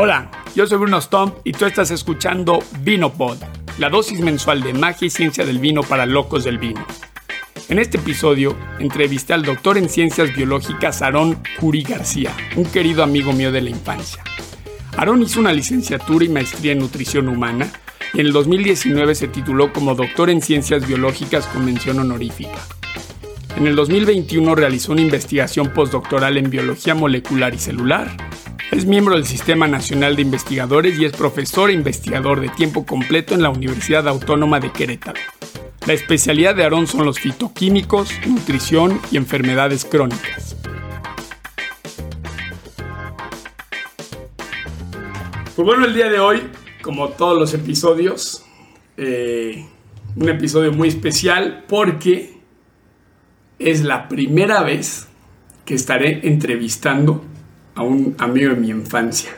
Hola, yo soy Bruno Stomp y tú estás escuchando VinoPod, la dosis mensual de magia y ciencia del vino para locos del vino. En este episodio entrevisté al doctor en ciencias biológicas Aarón Curi García, un querido amigo mío de la infancia. Aarón hizo una licenciatura y maestría en nutrición humana y en el 2019 se tituló como doctor en ciencias biológicas con mención honorífica. En el 2021 realizó una investigación postdoctoral en biología molecular y celular. Es miembro del Sistema Nacional de Investigadores y es profesor e investigador de tiempo completo en la Universidad Autónoma de Querétaro. La especialidad de Aarón son los fitoquímicos, nutrición y enfermedades crónicas. Pues bueno, el día de hoy, como todos los episodios, eh, un episodio muy especial porque es la primera vez que estaré entrevistando a un amigo de mi infancia.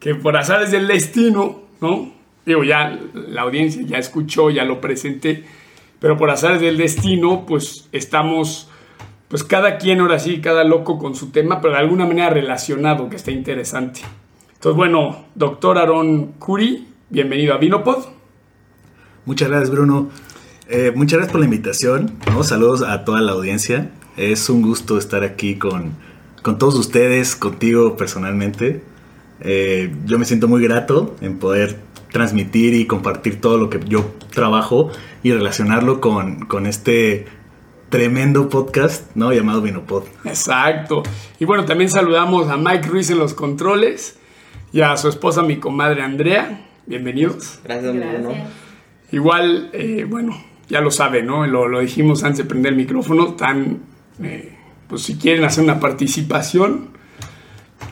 Que por azares del destino, ¿no? Digo, ya la audiencia ya escuchó, ya lo presenté, pero por azares del destino, pues estamos, pues cada quien ahora sí, cada loco con su tema, pero de alguna manera relacionado, que está interesante. Entonces, bueno, doctor Aaron Curi, bienvenido a Vinopod. Muchas gracias, Bruno. Eh, muchas gracias por la invitación. Saludos a toda la audiencia. Es un gusto estar aquí con, con todos ustedes, contigo personalmente. Eh, yo me siento muy grato en poder transmitir y compartir todo lo que yo trabajo y relacionarlo con, con este tremendo podcast, ¿no? Llamado Vinopod. Exacto. Y bueno, también saludamos a Mike Ruiz en los controles y a su esposa, mi comadre Andrea. Bienvenidos. Gracias, Bruno. Igual, eh, bueno, ya lo saben, ¿no? Lo, dijimos antes de prender el micrófono, tan, eh, pues si quieren hacer una participación,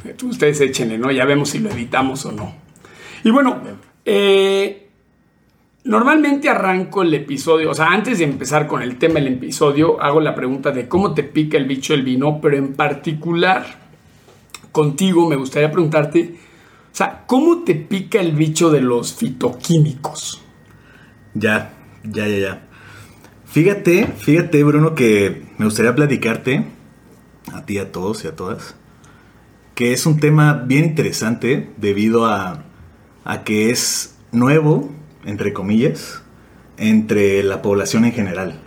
eh, ustedes échenle, ¿no? Ya vemos si lo editamos o no. Y bueno, eh, normalmente arranco el episodio, o sea, antes de empezar con el tema del episodio, hago la pregunta de cómo te pica el bicho del vino, pero en particular contigo me gustaría preguntarte, o sea, ¿cómo te pica el bicho de los fitoquímicos? Ya, ya, ya, ya. Fíjate, fíjate, Bruno, que me gustaría platicarte a ti, a todos y a todas, que es un tema bien interesante debido a, a que es nuevo, entre comillas, entre la población en general.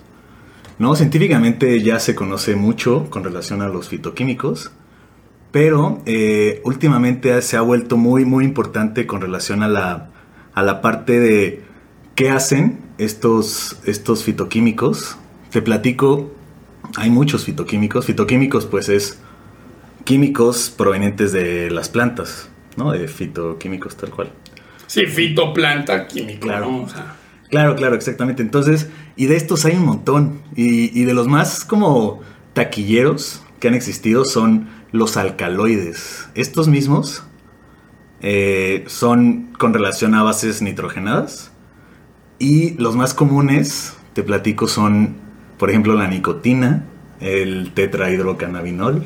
¿No? Científicamente ya se conoce mucho con relación a los fitoquímicos, pero eh, últimamente se ha vuelto muy, muy importante con relación a la, a la parte de qué hacen estos, estos fitoquímicos. Te platico, hay muchos fitoquímicos. Fitoquímicos pues es químicos provenientes de las plantas, ¿no? De fitoquímicos tal cual. Sí, fitoplanta químico. Claro. Claro, claro, exactamente. Entonces, y de estos hay un montón. Y, de los más como taquilleros que han existido son los alcaloides. Estos mismos eh, son con relación a bases nitrogenadas y los más comunes, te platico, son, por ejemplo, la nicotina, el tetrahidrocannabinol,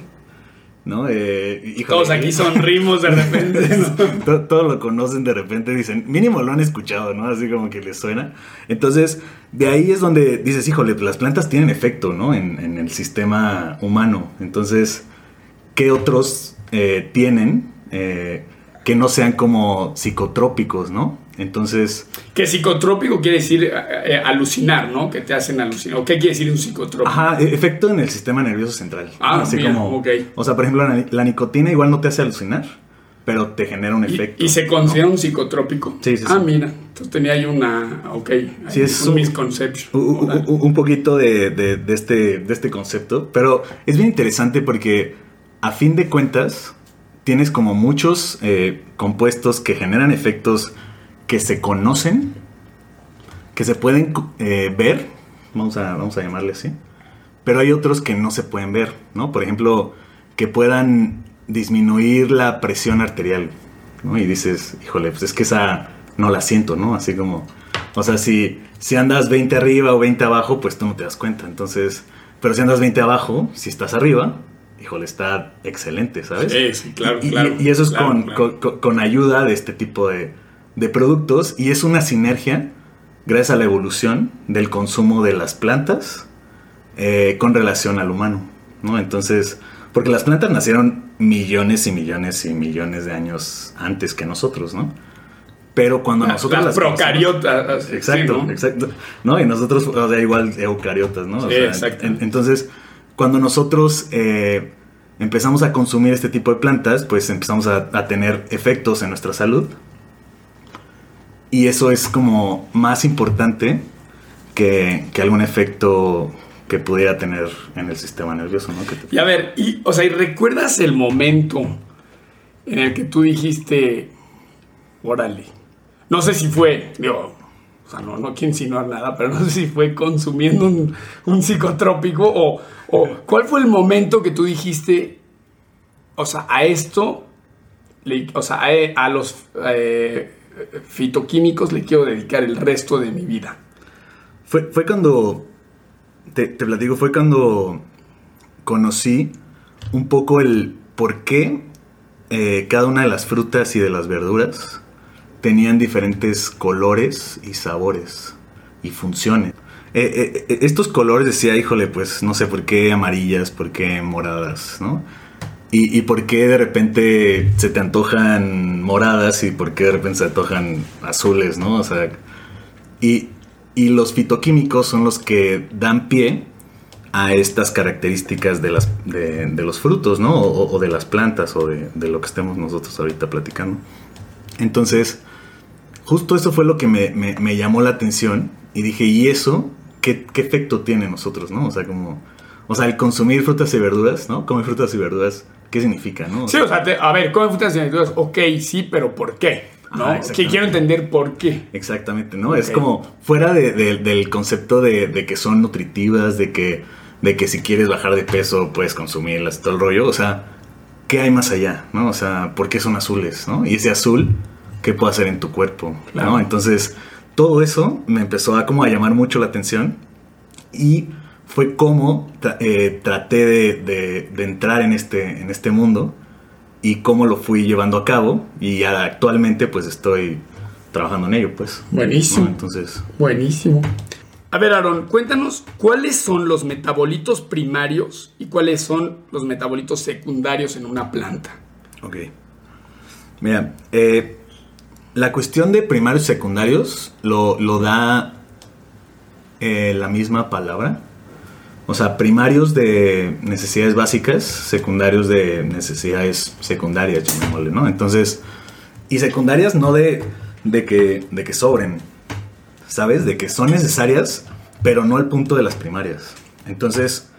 ¿no? Eh, Todos aquí sonrimos de repente. Todos lo conocen de repente, dicen, mínimo lo han escuchado, ¿no? Así como que les suena. Entonces, de ahí es donde dices, híjole, las plantas tienen efecto, ¿no? En, el sistema humano. Entonces, ¿qué otros eh, tienen eh, que no sean como psicotrópicos, ¿no? Entonces. Que psicotrópico quiere decir eh, eh, alucinar, ¿no? Que te hacen alucinar. ¿O qué quiere decir un psicotrópico? Ajá, e, efecto en el sistema nervioso central. Ah, así como. O sea, por ejemplo, la, nicotina igual no te hace alucinar, pero te genera un efecto. ¿Y, se considera un psicotrópico? Sí, sí, Ah, mira. Entonces tenía ahí una. Ok. Sí, es un, misconception. Un, poquito de, este, de este concepto. Pero es bien interesante porque, a fin de cuentas, tienes como muchos eh, compuestos que generan efectos que se conocen, que se pueden eh, ver, vamos a, vamos a llamarle así, pero hay otros que no se pueden ver, ¿no? Por ejemplo, que puedan disminuir la presión arterial, ¿no? Y dices, híjole, pues es que esa no la siento, ¿no? Así como, o sea, si, si andas 20 arriba o 20 abajo, pues tú no te das cuenta, entonces, pero si andas 20 abajo, si estás arriba, híjole, está excelente, ¿sabes? Sí, sí, claro, y, claro. Y, eso es con, con, ayuda de este tipo de, de productos y es una sinergia gracias a la evolución del consumo de las plantas eh, con relación al humano, ¿no? Entonces, Porque las plantas nacieron millones y millones y millones de años antes que nosotros, ¿no? Pero cuando nosotros las, procariotas. Exacto, exacto. ¿No? Y nosotros, o sea, igual eucariotas, ¿no? exacto. entonces, cuando nosotros eh, empezamos a consumir este tipo de plantas, pues empezamos a, tener efectos en nuestra salud. Y eso es como más importante que, que algún efecto que pudiera tener en el sistema nervioso, ¿no? Y a ver, o sea, ¿y recuerdas el momento en el que tú dijiste, órale, no sé si fue, digo, o sea, no, no quiero insinuar nada, pero no sé si fue consumiendo un, psicotrópico o, cuál fue el momento que tú dijiste, o sea, a esto, o sea, a, los eh, fitoquímicos le quiero dedicar el resto de mi vida. Fue, fue cuando, te, te platico, fue cuando conocí un poco el por qué eh, cada una de las frutas y de las verduras tenían diferentes colores y sabores y funciones. Eh, eh, estos colores decía, híjole, pues no sé por qué amarillas, por qué moradas, ¿no? Y, y, por qué de repente se te antojan moradas y por qué de repente se antojan azules, ¿no? O sea, y, y los fitoquímicos son los que dan pie a estas características de, las, de, los frutos, ¿no? O, de las plantas o de, de, lo que estemos nosotros ahorita platicando. Entonces, justo eso fue lo que me, llamó la atención y dije, ¿y eso qué, efecto tiene en nosotros, no? O sea, como, o sea, el consumir frutas y verduras, ¿no? Comer frutas y verduras, ¿qué significa, no? sí, o sea, a ver, comer frutas y verduras, ok, sí, pero ¿por qué? ¿no? que quiero entender por qué. Exactamente, ¿no? Es como fuera del concepto de, que son nutritivas, de que, de que si quieres bajar de peso puedes consumirlas, todo el rollo. O sea, ¿qué hay más allá? ¿no? O sea, ¿por qué son azules? ¿no? Y ese azul qué puedo hacer en tu cuerpo, ¿no? Entonces, todo eso me empezó a como a llamar mucho la atención y fue como eh, traté de, entrar en este, en este mundo y cómo lo fui llevando a cabo y actualmente pues estoy trabajando en ello, pues. Buenísimo. Entonces. Buenísimo. A ver, Aaron, cuéntanos cuáles son los metabolitos primarios y cuáles son los metabolitos secundarios en una planta. Ok. Mira, eh, la cuestión de primarios y secundarios lo, da eh, la misma palabra. O sea, primarios de necesidades básicas, secundarios de necesidades secundarias, llamémosle, ¿no? Entonces, y secundarias no de, de, que, de que sobren, ¿sabes? De que son necesarias, pero no al punto de las primarias. Entonces...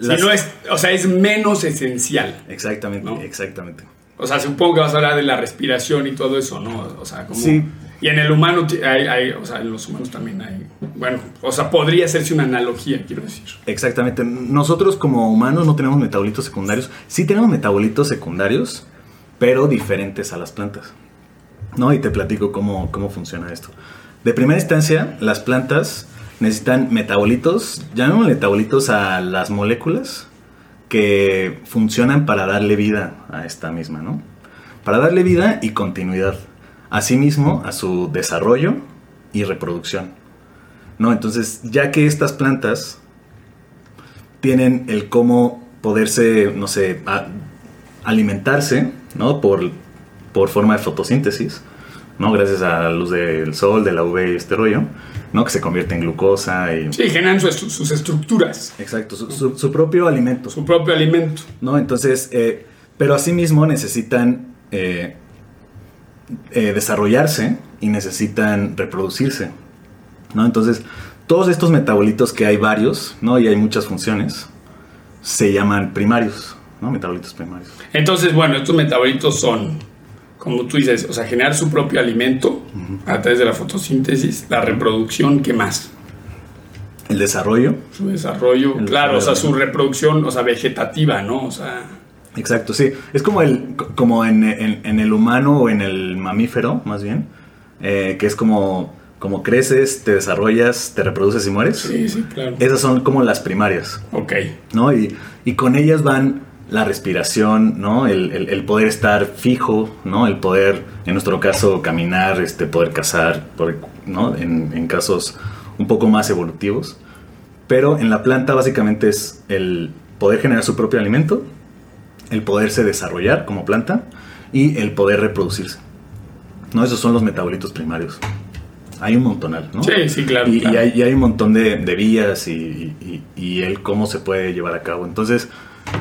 es, o sea, es menos esencial. Exactamente, exactamente. O sea, supongo que vas a hablar de la respiración y todo eso, ¿no? O sea, como... Sí. Y en el humano, hay, o sea, en los humanos también hay... Bueno, o sea, podría hacerse una analogía, quiero decir. Exactamente. Nosotros como humanos no tenemos metabolitos secundarios. Sí tenemos metabolitos secundarios, pero diferentes a las plantas. ¿No? Y te platico cómo, cómo funciona esto. De primera instancia, las plantas necesitan metabolitos, llamamos metabolitos a las moléculas que funcionan para darle vida a esta misma, ¿no? Para darle vida y continuidad. Asimismo, a su desarrollo y reproducción. ¿No? Entonces, ya que estas plantas tienen el cómo poderse, no sé, alimentarse, ¿no? Por, por forma de fotosíntesis, ¿no? Gracias a la luz del sol, de la UV y este rollo. ¿no? Que se convierte en glucosa y... Sí, generan sus estructuras. Exacto, su, propio alimento. Su propio alimento. ¿No? Entonces, eh, pero asimismo necesitan eh, eh, desarrollarse y necesitan reproducirse, ¿no? Entonces, todos estos metabolitos que hay varios, ¿no? Y hay muchas funciones, se llaman primarios, ¿no? Metabolitos primarios. Entonces, bueno, estos metabolitos son como tú dices, o sea, generar su propio alimento a través de la fotosíntesis, la reproducción, ¿qué más? El desarrollo. Su desarrollo, claro, o sea, su reproducción, o sea, vegetativa, ¿no? O sea... Exacto, sí. Es como, el, como en, el humano o en el mamífero, más bien, eh, que es como, como creces, te desarrollas, te reproduces y mueres. Sí, sí, claro. Esas son como las primarias. Ok. ¿No? Y, y con ellas van la respiración, ¿no? El, poder estar fijo, ¿no? El poder, en nuestro caso, caminar, este, poder cazar, ¿no? En, casos un poco más evolutivos. Pero en la planta básicamente es el poder generar su propio alimento el poderse desarrollar como planta y el poder reproducirse. ¿No? Esos son los metabolitos primarios. Hay un montonal, ¿no? Sí, sí, claro. Y, claro. y hay, y hay un montón de, de vías y, el cómo se puede llevar a cabo. Entonces,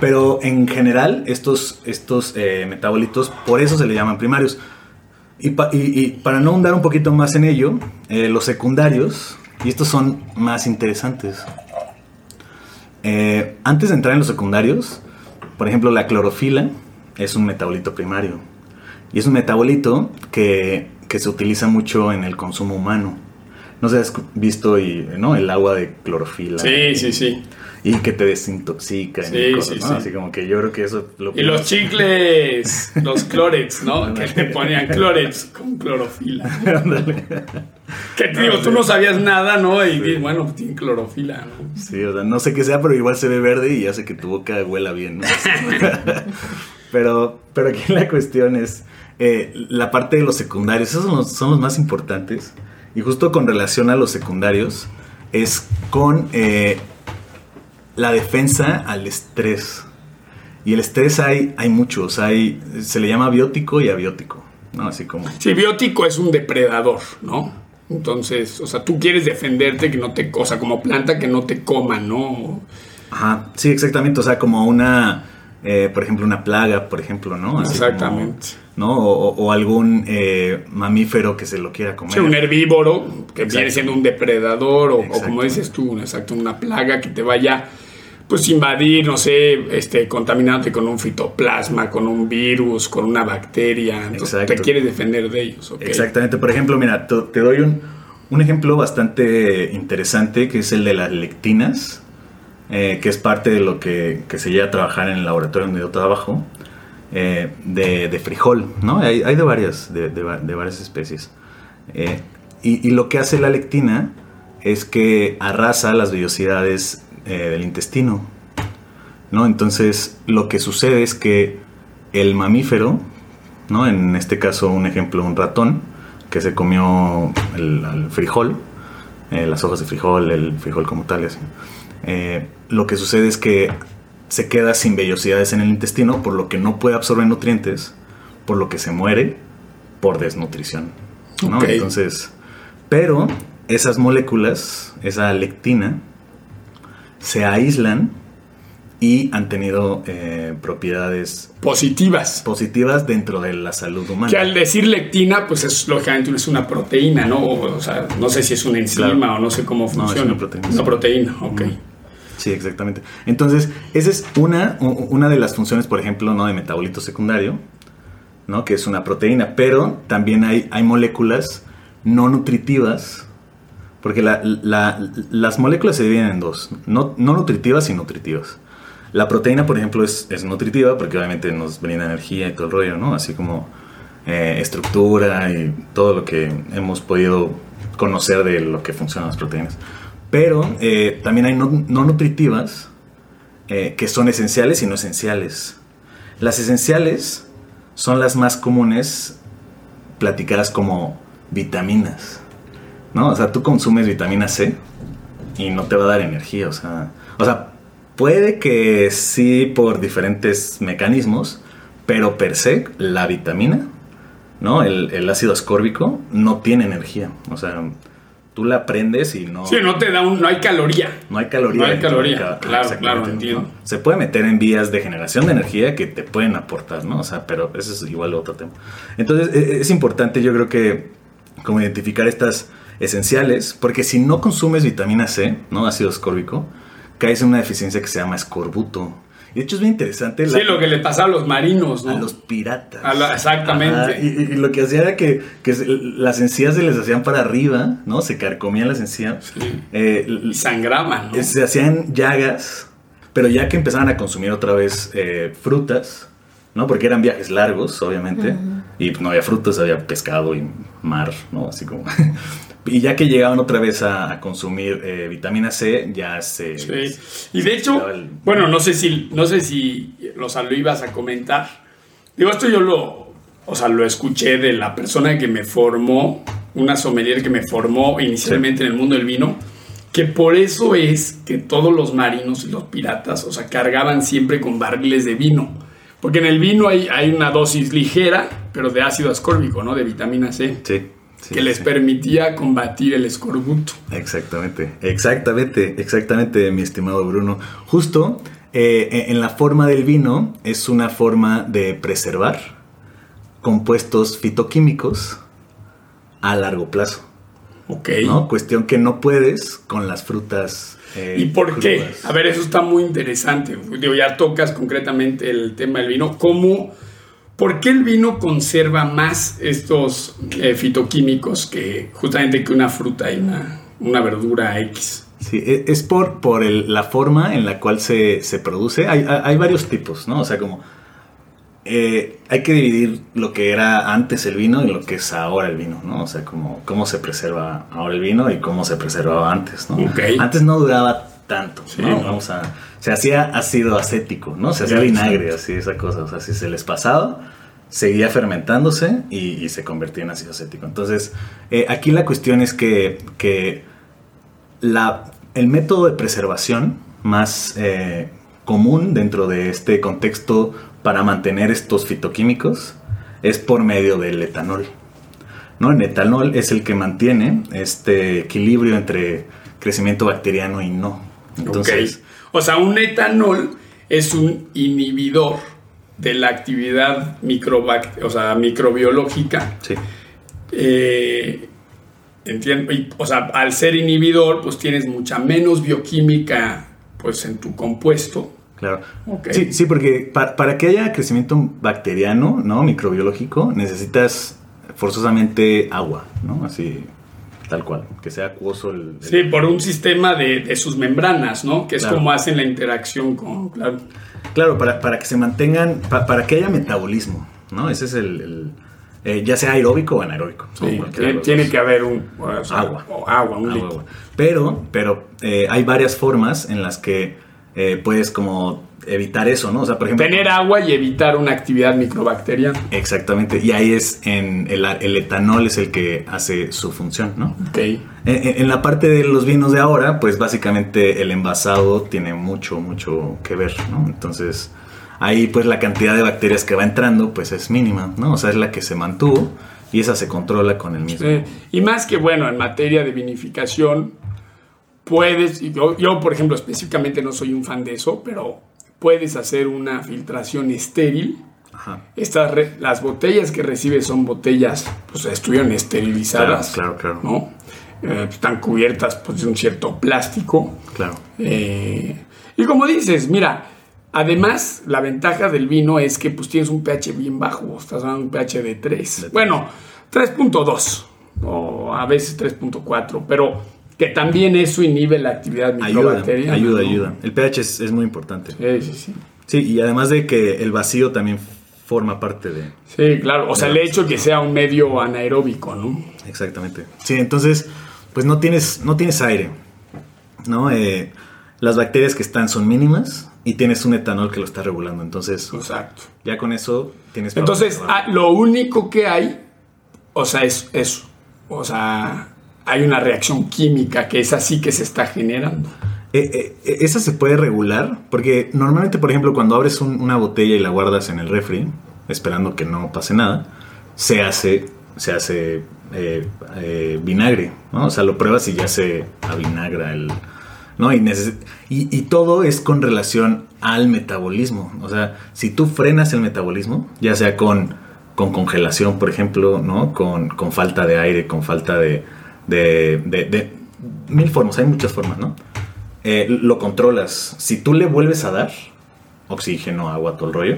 pero en general, estos, estos eh, metabolitos, por eso se le llaman primarios. Y, pa- y- y para no hundar un poquito más en ello, eh, los secundarios, y estos son más interesantes. Eh, antes de entrar en los secundarios, por ejemplo, la clorofila es un metabolito primario. Y es un metabolito que, que se utiliza mucho en el consumo humano. No sé, has visto y, ¿no? el agua de clorofila. Sí, sí, sí. Y que te desintoxica. Sí, y cosas, sí, ¿no? sí. Así como que yo creo que eso... Lo Y los chicles, los clorets, ¿no? Que te ponían clorets con clorofila. Que digo, tú no sabías nada, ¿no? Y bueno, pues tiene clorofila, ¿no? Sí, o sea, no sé qué sea, pero igual se ve verde y hace que tu boca huela bien, ¿no? pero, pero aquí la cuestión es eh, la parte de los secundarios. Esos son los, son los más importantes. Y justo con relación a los secundarios, es con eh, la defensa al estrés. Y el estrés hay, hay muchos. Hay, se le llama biótico y abiótico. ¿no? Así como... Sí, biótico es un depredador, ¿no? Entonces, o sea, tú quieres defenderte que no te, o sea, como planta que no te coman, ¿no? Ajá, sí, exactamente. O sea, como una, eh, por ejemplo, una plaga, por ejemplo, ¿no? Así Exactamente. como, ¿No? O, o algún eh, mamífero que se lo quiera comer. Sí, un herbívoro que Exacto. viene siendo un depredador o, o como dices tú, exacto, una plaga que te vaya pues invadir, no sé, este, contaminándote con un fitoplasma, con un virus, con una bacteria. Entonces, Exacto. te quieres defender de ellos, ¿ok? Exactamente. Por ejemplo, mira, te, doy un, un ejemplo bastante interesante que es el de las lectinas, eh, que es parte de lo que, que se lleva a trabajar en el laboratorio donde yo trabajo, eh, de, de frijol, ¿no? Hay, hay de varias, de, de de varias especies. Eh, y, y lo que hace la lectina es que arrasa las vellosidades eh, del intestino, ¿no? Entonces, lo que sucede es que el mamífero, ¿no? En este caso, un ejemplo, un ratón que se comió el, el frijol, eh, las hojas de frijol, el frijol como tal, así. Eh, lo que sucede es que se queda sin vellosidades en el intestino, por lo que no puede absorber nutrientes, por lo que se muere por desnutrición. ¿no? Entonces, pero esas moléculas, esa lectina, se aíslan y han tenido eh, propiedades Positivas. positivas dentro de la salud humana. Que al decir lectina, pues es lógicamente es una proteína, ¿no? O sea, no sé si es una enzima Claro. o no sé cómo es funciona. una proteína. Una proteína, ok. Sí, exactamente. Entonces, esa es una, una de las funciones, por ejemplo, ¿no? de metabolito secundario, ¿no? que es una proteína, pero también hay, hay moléculas no nutritivas, porque la- la- las moléculas se dividen en dos, no, no nutritivas y nutritivas. La proteína, por ejemplo, es, es nutritiva porque obviamente nos brinda energía y todo el rollo, ¿no? Así como eh, estructura y todo lo que hemos podido conocer de lo que funcionan las proteínas. Pero eh, también hay no, no nutritivas eh, que son esenciales y no esenciales. Las esenciales son las más comunes platicadas como vitaminas. ¿No? O sea, tú consumes vitamina C y no te va a dar energía. O sea, o sea, puede que sí por diferentes mecanismos, pero per se la vitamina, ¿no? El, el ácido ascórbico no tiene energía. O sea, tú la prendes y no... Sí, no te da un, no hay caloría. No hay caloría. No hay caloría, cada- claro, claro, entiendo. ¿no? Se puede meter en vías de generación de energía que te pueden aportar, ¿no? O sea, pero eso es igual otro tema. Entonces, e- es importante, yo creo que, como identificar estas esenciales, porque si no consumes vitamina C, ¿no? Ácido ascórbico, caes en una deficiencia que se llama escorbuto. Y de hecho es bien interesante. Sí, lo que le pasa a los marinos, ¿no? A los piratas. A la- exactamente. Ajá, y, lo que hacía era que, las encías se les hacían para arriba, ¿no? Se carcomían las encías. Sí. Eh, Y sangraban, ¿no? eh, se hacían llagas, pero ya que empezaban a consumir otra vez eh, frutas, ¿no? Porque eran viajes largos, obviamente, y no había frutas, había pescado y mar, ¿no? Así como... y ya que llegaban otra vez a, a consumir eh, vitamina C, ya se... Sí. Y de hecho, el- bueno, no sé si, no sé si o sea, lo ibas a comentar. Digo, esto yo lo, o sea, lo escuché de la persona que me formó, una sommelier que me formó inicialmente en el mundo del vino, que por eso es que todos los marinos y los piratas, o sea, cargaban siempre con barriles de vino, Porque en el vino hay, hay una dosis ligera, pero de ácido ascórbico, ¿no? De vitamina C. Sí. Que les permitía combatir el escorbuto. Exactamente, exactamente, exactamente, mi estimado Bruno. Justo eh, en la forma del vino es una forma de preservar compuestos fitoquímicos a largo plazo. Ok. ¿no? Cuestión que no puedes con las frutas. eh, ¿Y por qué? A ver, eso está muy interesante. Digo, ya tocas concretamente el tema del vino. ¿Cómo, ¿Por qué el vino conserva más estos eh, fitoquímicos que justamente que una fruta y una, una verdura X? Sí, e- es por, por el- la forma en la cual se, se produce. Hay, hay- hay varios tipos, ¿no? O sea, como eh, hay que dividir lo que era antes el vino y lo que es ahora el vino, ¿no? O sea, como cómo se preserva ahora el vino y cómo se preservaba antes, ¿no? Ok. Antes no duraba tanto, Sí, ¿no? no. Vamos a... Se hacía ácido acético, ¿no? Se hacía vinagre, así, esa cosa. O sea, si se les pasaba, seguía fermentándose y, y se convertía en ácido acético. Entonces, eh, aquí la cuestión es que, que la, el método de preservación más eh, común dentro de este contexto para mantener estos fitoquímicos es por medio del etanol. ¿no? El etanol es el que mantiene este equilibrio entre crecimiento bacteriano y no. Entonces. O sea, un etanol es un inhibidor de la actividad o sea, microbiológica sí, Eh, entiendo, y, o sea, al ser inhibidor, pues tienes mucha menos bioquímica pues en tu compuesto. claro. Ok. Sí, sí, porque pa- para que haya crecimiento bacteriano, ¿no? Microbiológico, necesitas forzosamente agua, ¿no? Así, tal cual, que sea acuoso el... el- Sí, por un sistema de, de sus membranas, ¿no? Que es Claro. como hacen la interacción con, claro. Claro, para, para que se mantengan, pa- para que haya metabolismo, ¿no? Ese es el, el, eh, ya sea aeróbico o anaeróbico. Sí, tiene, tiene que haber un o sea, Agua. o agua, un agua. Pero, pero eh, hay varias formas en las que eh, puedes como evitar eso, ¿no? O sea, por ejemplo... Tener agua y evitar una actividad microbacteriana. Exactamente, y ahí es en el, el etanol es el que hace su función, ¿no? Ok. En, en- en la parte de los vinos de ahora, pues básicamente el envasado tiene mucho, mucho que ver, ¿no? Entonces, ahí pues la cantidad de bacterias que va entrando, pues es mínima, ¿no? O sea, es la que se mantuvo y esa se controla con el mismo. Sí. Y más que bueno, en materia de vinificación, puedes, yo por ejemplo específicamente no soy un fan de eso, pero puedes hacer una filtración estéril. Ajá. Estas las botellas que recibes son botellas, pues estuvieron esterilizadas. Claro, claro, claro. ¿no? Eh, están cubiertas pues, de un cierto plástico. Claro. Eh, y como dices, mira, además la ventaja del vino es que pues tienes un pH bien bajo, estás hablando de un pH de 3. De Bueno, 3.2 o a veces 3.4, pero que también eso inhibe la actividad Ayuda, microbacteriana. ayuda, ¿no? ayuda. El pH es, es muy importante. Sí, sí, sí. Sí, y además de que el vacío también forma parte de... Sí, claro. O sea, el hecho que sea un medio anaeróbico, ¿no? Exactamente. Sí, entonces, pues no tienes, no tienes aire, ¿no? Eh, las bacterias que están son mínimas y tienes un etanol que lo está regulando. Entonces, Exacto. ya con eso tienes... Entonces, ah, lo único que hay, o sea, es eso. O sea, hay una reacción química que es así que se está generando. Eh, eh, esa se puede regular porque normalmente, por ejemplo, cuando abres un- una botella y la guardas en el refri, esperando que no pase nada, se hace, se hace eh, eh, vinagre, ¿no? O sea, lo pruebas y ya se avinagra el... ¿no? Y, y todo es con relación al metabolismo. O sea, si tú frenas el metabolismo, ya sea con, con congelación, por ejemplo, ¿no? Con, con falta de aire, con falta de, de, de- de mil formas, hay muchas formas, ¿no? Eh, lo controlas. Si tú le vuelves a dar oxígeno, agua, todo el rollo,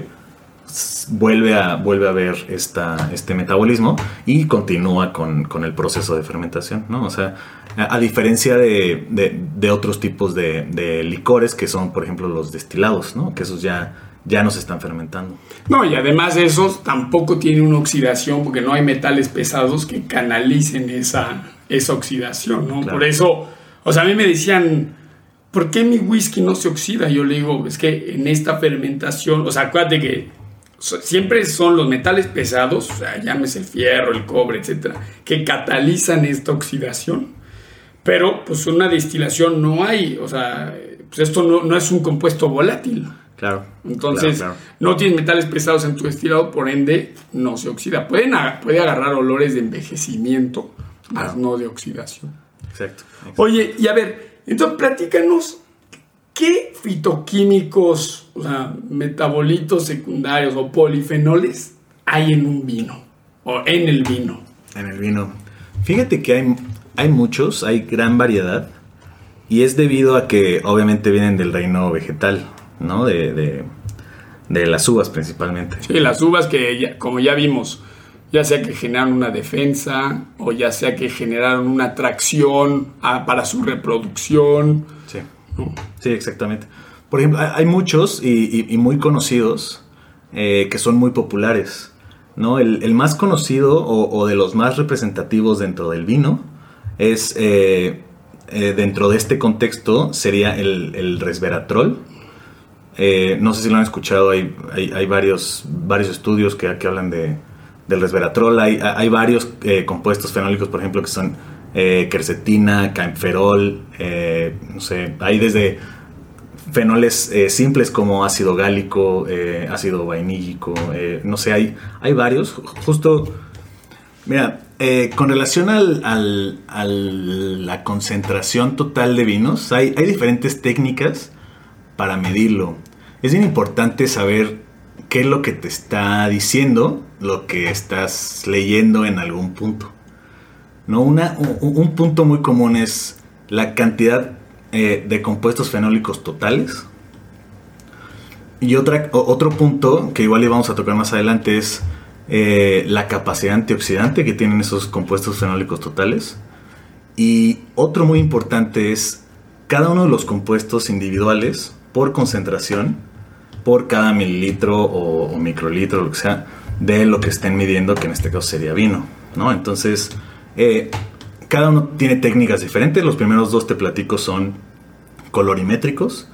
vuelve a, vuelve a haber esta, este metabolismo y continúa con, con el proceso de fermentación, ¿no? O sea, a, diferencia de, de- de otros tipos de, de licores que son, por ejemplo, los destilados, ¿no? Que esos ya, ya no se están fermentando. No, y además de eso, tampoco tiene una oxidación porque no hay metales pesados que canalicen esa, esa oxidación, ¿no? Claro. Por eso, o sea, a mí me decían, ¿por qué mi whisky no se oxida? Yo le digo, es que en esta fermentación, o sea, acuérdate que siempre son los metales pesados, o sea, llámese el fierro, el cobre, etcétera, que catalizan esta oxidación. Pero, pues, una destilación no hay, o sea, pues esto no, no es un compuesto volátil. Claro. Entonces, claro, claro. no tienes metales pesados en tu destilado, por ende, no se oxida. Pueden, puede agarrar olores de envejecimiento, más Claro. no de oxidación. Exacto. Oye, y a ver, entonces platícanos, ¿qué fitoquímicos, o sea, metabolitos secundarios o polifenoles hay en un vino? O en el vino. En el vino. Fíjate que hay, hay muchos, hay gran variedad. Y es debido a que obviamente vienen del reino vegetal, ¿no? De, de, de las uvas principalmente. Sí, las uvas que, ya- como ya vimos, ya sea que generaron una defensa o ya sea que generaron una atracción a- para su reproducción. Sí. ¿no? Sí, exactamente. Por ejemplo, hay, muchos y, y- y muy conocidos eh, que son muy populares. ¿no? El, el más conocido o, o de los más representativos dentro del vino es, eh, eh, dentro de este contexto, sería el, el resveratrol. No sé si lo han escuchado, hay, hay, hay varios, varios estudios que, que hablan de, del resveratrol. Hay, hay varios eh, compuestos fenólicos, por ejemplo, que son eh, quercetina, caemferol, eh, no sé, hay desde fenoles eh, simples como ácido gálico, ácido vainillico, eh, no sé, hay, hay varios. Ju- Justo, mira, con relación al- a la concentración total de vinos, hay, hay diferentes técnicas para medirlo. Es bien importante saber qué es lo que te está diciendo, lo que estás leyendo en algún punto. ¿no? Una, un, un punto muy común es la cantidad eh, de compuestos fenólicos totales. Y otra, otro punto que igual íbamos a tocar más adelante es eh, la capacidad antioxidante que tienen esos compuestos fenólicos totales. Y otro muy importante es cada uno de los compuestos individuales por concentración, por cada mililitro o, o microlitro, lo que sea, de lo que estén midiendo, que en este caso sería vino, ¿no? Entonces, eh, cada uno tiene técnicas diferentes. Los primeros dos te platico son colorimétricos.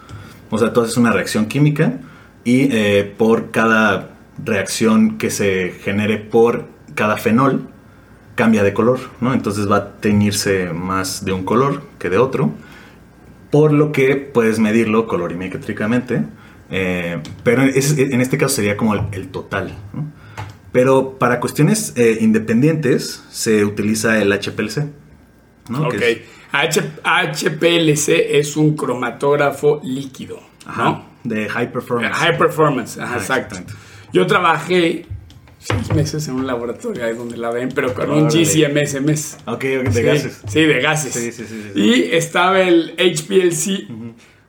O sea, tú haces una reacción química y eh, por cada reacción que se genere por cada fenol, cambia de color, ¿no? Entonces va a teñirse más de un color que de otro, por lo que puedes medirlo colorimétricamente, eh, pero en este caso sería como el, total. Pero para cuestiones eh, independientes se utiliza el HPLC, ¿no? Ok. Es- HPLC es un cromatógrafo líquido. ajá, ¿no? de high performance. High performance, ajá, exacto. Yo trabajé seis meses en un laboratorio ahí donde la ven, pero con un Órale. GCMS. Ok, ok, de sí, gases. Sí, de gases. Sí, sí, sí, sí. Y estaba el HPLC.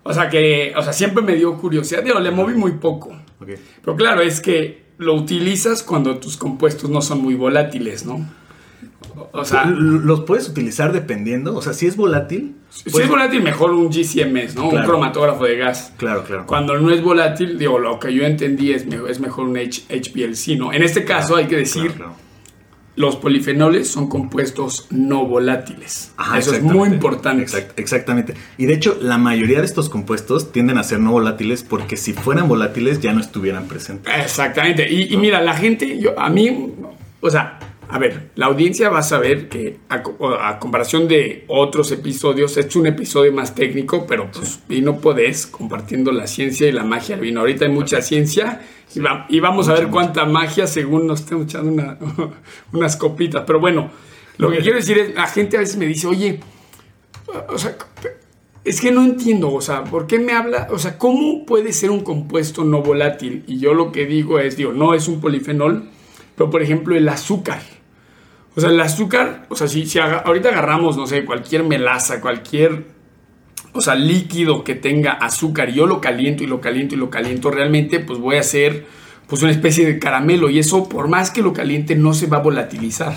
O sea que, o sea, siempre me dio curiosidad. Digo, le moví muy poco. Ok. Pero claro, es que lo utilizas cuando tus compuestos no son muy volátiles, ¿no? O- sea, los puedes utilizar dependiendo, o sea, si es volátil. si es volátil, mejor un GCMS, ¿no? Un cromatógrafo de gas. Claro, claro. Cuando no es volátil, digo, lo que yo entendí es, es mejor un H- HPLC, ¿no? En este caso hay que decir, Claro, claro. Los polifenoles son compuestos no volátiles. Ajá, Eso es muy importante. Exact- exactamente. Y de hecho, la mayoría de estos compuestos tienden a ser no volátiles porque si fueran volátiles ya no estuvieran presentes. Exactamente. Y, y mira, la gente, yo, a mí, o sea, a ver, la audiencia va a saber que a, a comparación de otros episodios, es un episodio más técnico, pero pues vino podés compartiendo la ciencia y la magia del vino. Ahorita hay mucha ciencia y, va- y vamos a ver cuánta magia según nos estemos echando una- unas copitas. Pero bueno, lo que quiero decir es, la gente a veces me dice, oye, o sea, es que no entiendo, o sea, ¿por qué me habla? O sea, ¿cómo puede ser un compuesto no volátil? Y yo lo que digo es, digo, no es un polifenol, pero por ejemplo el azúcar. O sea, el azúcar, o sea, si, si ahorita agarramos, no sé, cualquier melaza, cualquier, o sea, líquido que tenga azúcar y yo lo caliento y lo caliento y lo caliento, realmente pues voy a hacer pues una especie de caramelo y eso por más que lo caliente no se va a volatilizar,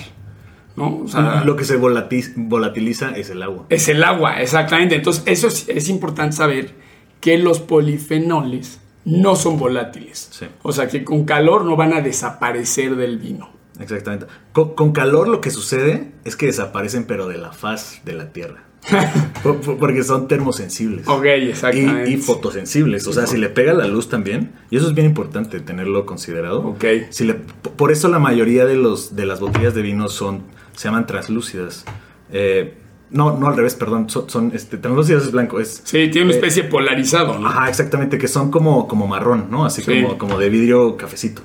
¿no? O sea, Lo que se volati- volatiliza es el agua. es el agua, exactamente. Entonces, eso es, es importante saber que los polifenoles no son volátiles. Sí. O sea, que con calor no van a desaparecer del vino. Exactamente. Con, con calor lo que sucede es que desaparecen pero de la faz de la Tierra. Por- por- porque son termosensibles. Ok, exactamente. Y, y fotosensibles. O sea, si le pega la luz también. Y eso es bien importante tenerlo considerado. Ok. Si le- por eso la mayoría de, los, de las botellas de vino son, se llaman translúcidas. Eh, No, no al revés, perdón. Son, son este, translúcidos es blanco. Es, Sí, tiene una eh, especie polarizado, ¿no? Ajá, exactamente, que son como, como marrón, ¿no? Así Sí. como, como de vidrio cafecito,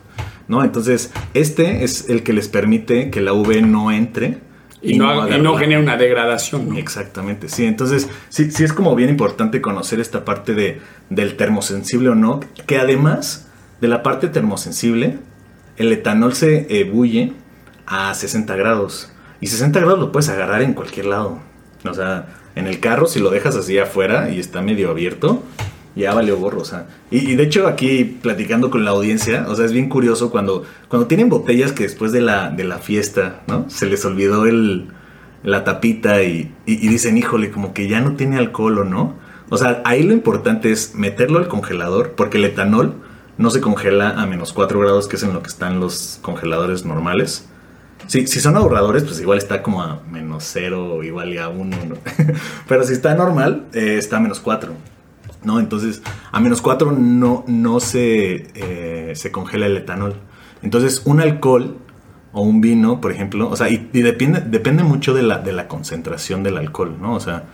¿no? Entonces, este es el que les permite que la UV no entre. Y, no, y no la- genera una degradación, ¿no? Exactamente, sí. Entonces, sí, sí es como bien importante conocer esta parte de, del termosensible o no, que además de la parte termosensible, el etanol se ebulle a 60 grados. Y 60 grados lo puedes agarrar en cualquier lado. O sea, en el carro, si lo dejas así afuera y está medio abierto, ya valió gorro. O sea, y, y de hecho, aquí platicando con la audiencia, o sea, es bien curioso cuando, cuando tienen botellas que después de la, de la fiesta, ¿no? Se les olvidó el, la tapita y, y- y dicen, híjole, como que ya no tiene alcohol o no. O sea, ahí lo importante es meterlo al congelador, porque el etanol no se congela a menos 4 grados, que es en lo que están los congeladores normales. Sí, si son ahorradores, pues igual está como a menos 0 o igual ya 1, Pero si está normal, eh, está a menos 4. ¿No? Entonces, a menos 4 no, no se, eh, se congela el etanol. Entonces, un alcohol o un vino, por ejemplo, o sea, y, y depende, depende mucho de la, de la concentración del alcohol, ¿no? O sea,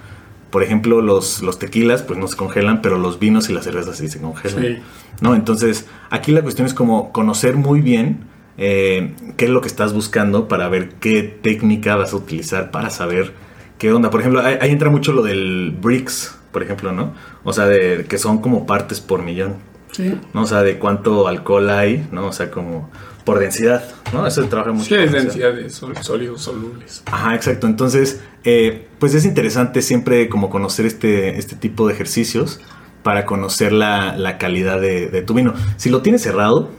por ejemplo, los, los tequilas, pues no se congelan, pero los vinos y las cervezas sí se congelan. Sí. ¿no? Entonces, aquí la cuestión es como conocer muy bien eh, qué es lo que estás buscando para ver qué técnica vas a utilizar para saber qué onda. Por ejemplo, ahí, ahí entra mucho lo del BRICS, por ejemplo, ¿no? O sea, de que son como partes por millón, Sí. ¿no? O sea, de cuánto alcohol hay, ¿no? O sea, como por densidad, ¿no? Eso se trabaja mucho. Sí, es densidad de sólidos solubles. Ajá, exacto. Entonces, eh, pues es interesante siempre como conocer este, este tipo de ejercicios para conocer la, la calidad de, de tu vino. Si lo tienes cerrado,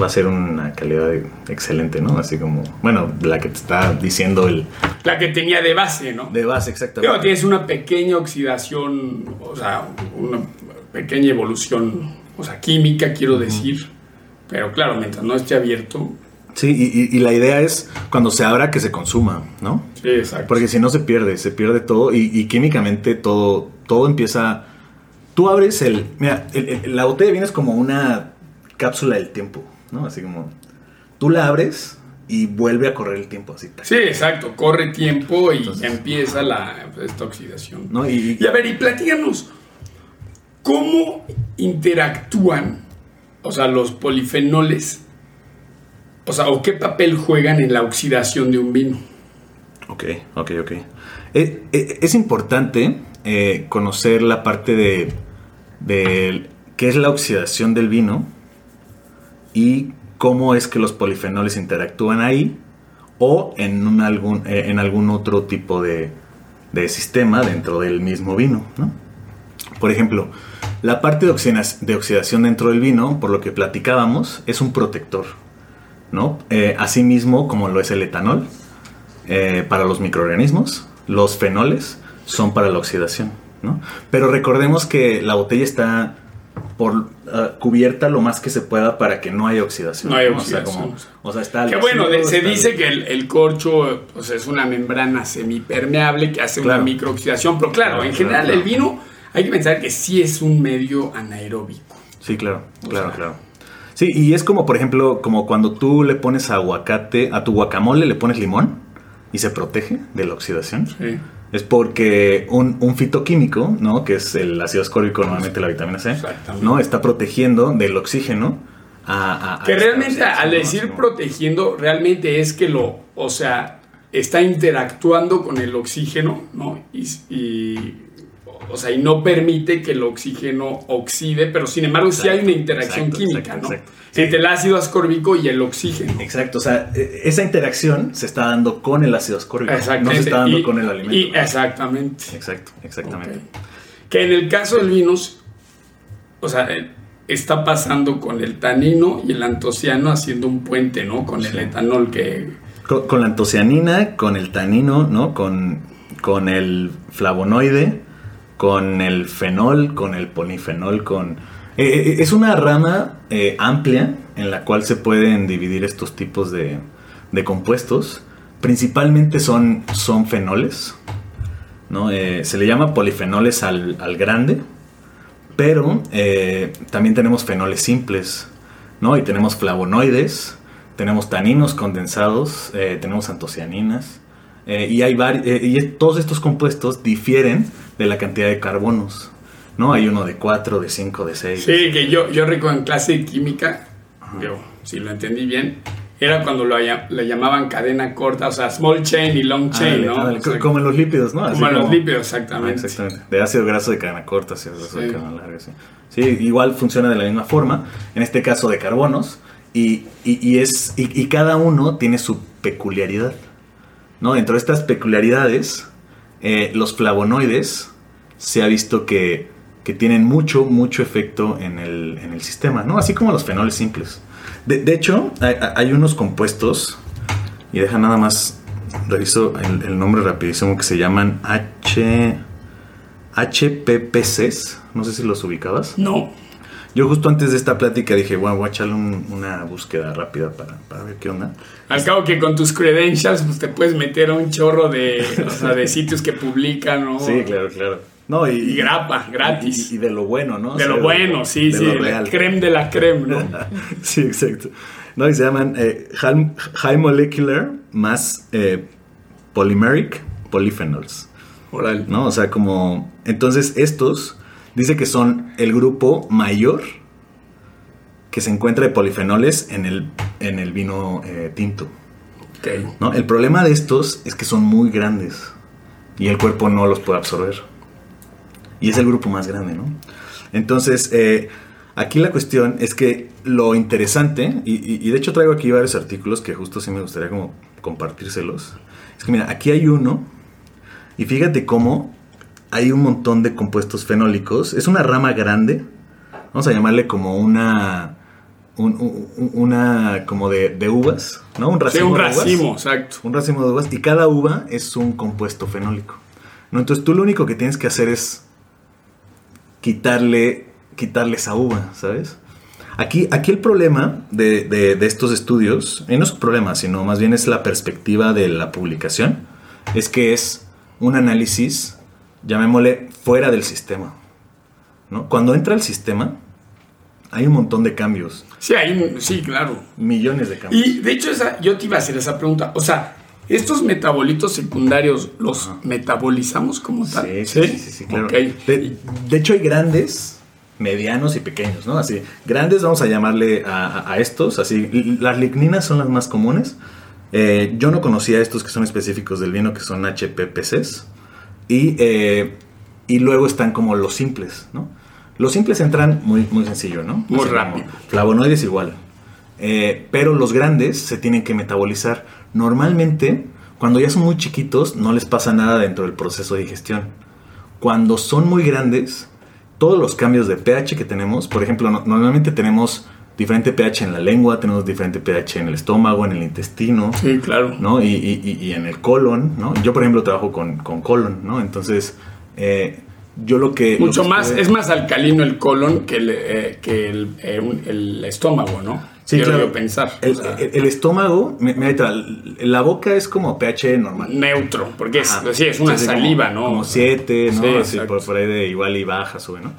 va a ser una calidad excelente, ¿no? Así como, bueno, la que te está diciendo el La que tenía de base, ¿no? de base, exactamente. Pero tienes una pequeña oxidación, o sea, una pequeña evolución, o sea, química, quiero decir. Pero claro, mientras no esté abierto. Sí, y, y- y la idea es cuando se abra que se consuma, ¿no? Sí, exacto. Porque si no se pierde, se pierde todo y, y químicamente todo, todo empieza... Tú abres el... Mira, el- el- la botella de vino es como una cápsula del tiempo, ¿no? Así como... Tú la abres y vuelve a correr el tiempo así. Sí, exacto. Corre tiempo y Entonces- empieza la, esta oxidación. ¿no? Y, Y a ver, y platícanos, ¿cómo interactúan, o sea, los polifenoles? O sea, ¿o qué papel juegan en la oxidación de un vino? Ok, ok, ok. Eh, eh, es importante eh, conocer la parte de, de qué es la oxidación del vino y cómo es que los polifenoles interactúan ahí o en, eh, algún otro tipo de, sistema dentro del mismo vino. ¿no? Por ejemplo, la parte de oxidación dentro del vino, por lo que platicábamos, es un protector. ¿no? Eh, asimismo, como lo es el etanol, eh, para los microorganismos, los fenoles son para la oxidación, ¿no? Pero recordemos que la botella está por ah, cubierta lo más que se pueda para que no haya oxidación. No hay O sea, oxidación. como- o sea, está el bueno, se está el- dice que el, el corcho pues, es una membrana semipermeable que hace Claro. una microoxidación, pero claro, Claro, en general claro. el vino hay que pensar que sí es un medio anaeróbico. Sí, claro, O claro, sea- claro. Sí, y es como, por ejemplo, como cuando tú le pones aguacate, a tu guacamole le pones limón y se protege de la oxidación. Sí. Es porque un, un fitoquímico, ¿no? Que es el ácido ascórbico, normalmente la vitamina C. ¿no? Está protegiendo del oxígeno a... a- a Que realmente al decir protegiendo, realmente es que lo, o sea, está interactuando con el oxígeno, ¿no? Y, y, o sea, y no permite que el oxígeno oxide, pero sin embargo sí hay una interacción exacto, química, exacto, ¿no? Sí. Entre el ácido ascórbico y el oxígeno. Exacto, o sea, e- esa interacción se está dando con el ácido ascórbico, no se está dando Y- con el alimento. y- exactamente. Exacto, exactamente. Que en el caso del vino, o sea, eh, está pasando con el tanino y el antociano haciendo un puente, ¿no? Con el etanol que... Con, con la antocianina, con el tanino, ¿no? Con, con el flavonoide, con el fenol, con el polifenol, con... eh, eh, es una rama eh, amplia en la cual se pueden dividir estos tipos de, de compuestos. Principalmente son, son fenoles, ¿no? Se le llama polifenoles al, grande, pero también tenemos fenoles simples, ¿no? Y tenemos flavonoides, tenemos taninos condensados, tenemos antocianinas, y, hay y todos estos compuestos difieren de la cantidad de carbonos. ¿no? Hay uno de 4, de 5, de 6. Sí, que yo, yo recuerdo en clase de química, yo, si lo entendí bien, era cuando lo, le llamaban cadena corta, o sea, small chain y long chain, ¿no? Ándale, O sea, como en los lípidos, ¿no? Así como en los lípidos, exactamente. Ah, exactamente. De ácido graso de cadena corta, ácido graso de Sí. cadena larga, sí. Sí, igual funciona de la misma forma, en este caso de carbonos, y, y- y es, y, y cada uno tiene su peculiaridad. ¿no? Dentro de estas peculiaridades, eh, los flavonoides se ha visto que, que tienen mucho, mucho efecto en el, en el sistema, ¿no? Así como los fenoles simples. De, de hecho, hay, hay unos compuestos, y deja nada más, reviso el, el nombre rapidísimo, que se llaman H, HPPCs, no sé si los ubicabas. No, Yo justo antes de esta plática dije, bueno, voy a echarle un- una búsqueda rápida para, para ver qué onda. al cabo que con tus credentials pues te puedes meter a un chorro de, o sea, de sitios que publican, ¿no? Sí, claro, claro. No, y, Y grapa, gratis. Y, y de lo bueno, ¿no? O de sea, lo bueno, sí, de sí, lo la real. creme de la creme, ¿no? sí, exacto. No, y se llaman eh, high, molecular más eh, polymeric polyphenols. Órale. ¿No? O sea, como. Entonces, estos dice que son el grupo mayor que se encuentra de polifenoles en el, en el vino eh, tinto. Ok. ¿no? El problema de estos es que son muy grandes y el cuerpo no los puede absorber. Y es el grupo más grande, ¿no? Entonces, eh, aquí la cuestión es que lo interesante, y, y- y de hecho traigo aquí varios artículos que justo sí me gustaría como compartírselos, es que mira, aquí hay uno, y fíjate cómo hay un montón de compuestos fenólicos, es una rama grande, vamos a llamarle como una... un- un- una como de, de uvas, ¿no? Un Sí, racimo. un de uvas racimo, exacto. un racimo de uvas y cada uva es un compuesto fenólico. ¿no? Entonces tú lo único que tienes que hacer es quitarle, quitarle esa uva, ¿sabes? Aquí, aquí el problema de, de- de estos estudios, y no es un problema, sino más bien es la perspectiva de la publicación, es que es un análisis, llamémosle, fuera del sistema. ¿no? Cuando entra al sistema, hay un montón de cambios, Sí, hay, sí, claro. millones de cambios. Y de hecho, esa, yo te iba a hacer esa pregunta. O sea, ¿estos metabolitos secundarios los metabolizamos como tal? Sí, sí, sí, sí, sí, claro. De, de hecho, hay grandes, medianos y pequeños, ¿no? Así, grandes vamos a llamarle a, estos, así, las ligninas son las más comunes. Eh, yo no conocía estos que son específicos del vino, que son HPPCs. Y, eh, y luego están como los simples, ¿no? Los simples entran muy, muy sencillo, ¿no? Muy Así rápido. Flavonoides igual. Eh, pero los grandes se tienen que metabolizar. Normalmente, cuando ya son muy chiquitos, no les pasa nada dentro del proceso de digestión. Cuando son muy grandes, todos los cambios de pH que tenemos, por ejemplo, no- normalmente tenemos diferente pH en la lengua, tenemos diferente pH en el estómago, en el intestino, Sí, claro. ¿no? Y, y- y- en el colon, ¿no? Yo, por ejemplo, trabajo con, con colon, ¿no? Entonces, eh, yo lo que... lo Mucho que más, es más alcalino el colon que el, eh, que el, eh, un- el estómago, ¿no? Sí, Quiero claro. yo pensar. El, o sea, el- el estómago, mi- mira, la boca es como pH normal. neutro, porque es, sí, es una Sí, sí, como- saliva, ¿no? Como O sea, 7, ¿no? sí, Así por, por ahí de igual y baja, sube, ¿no?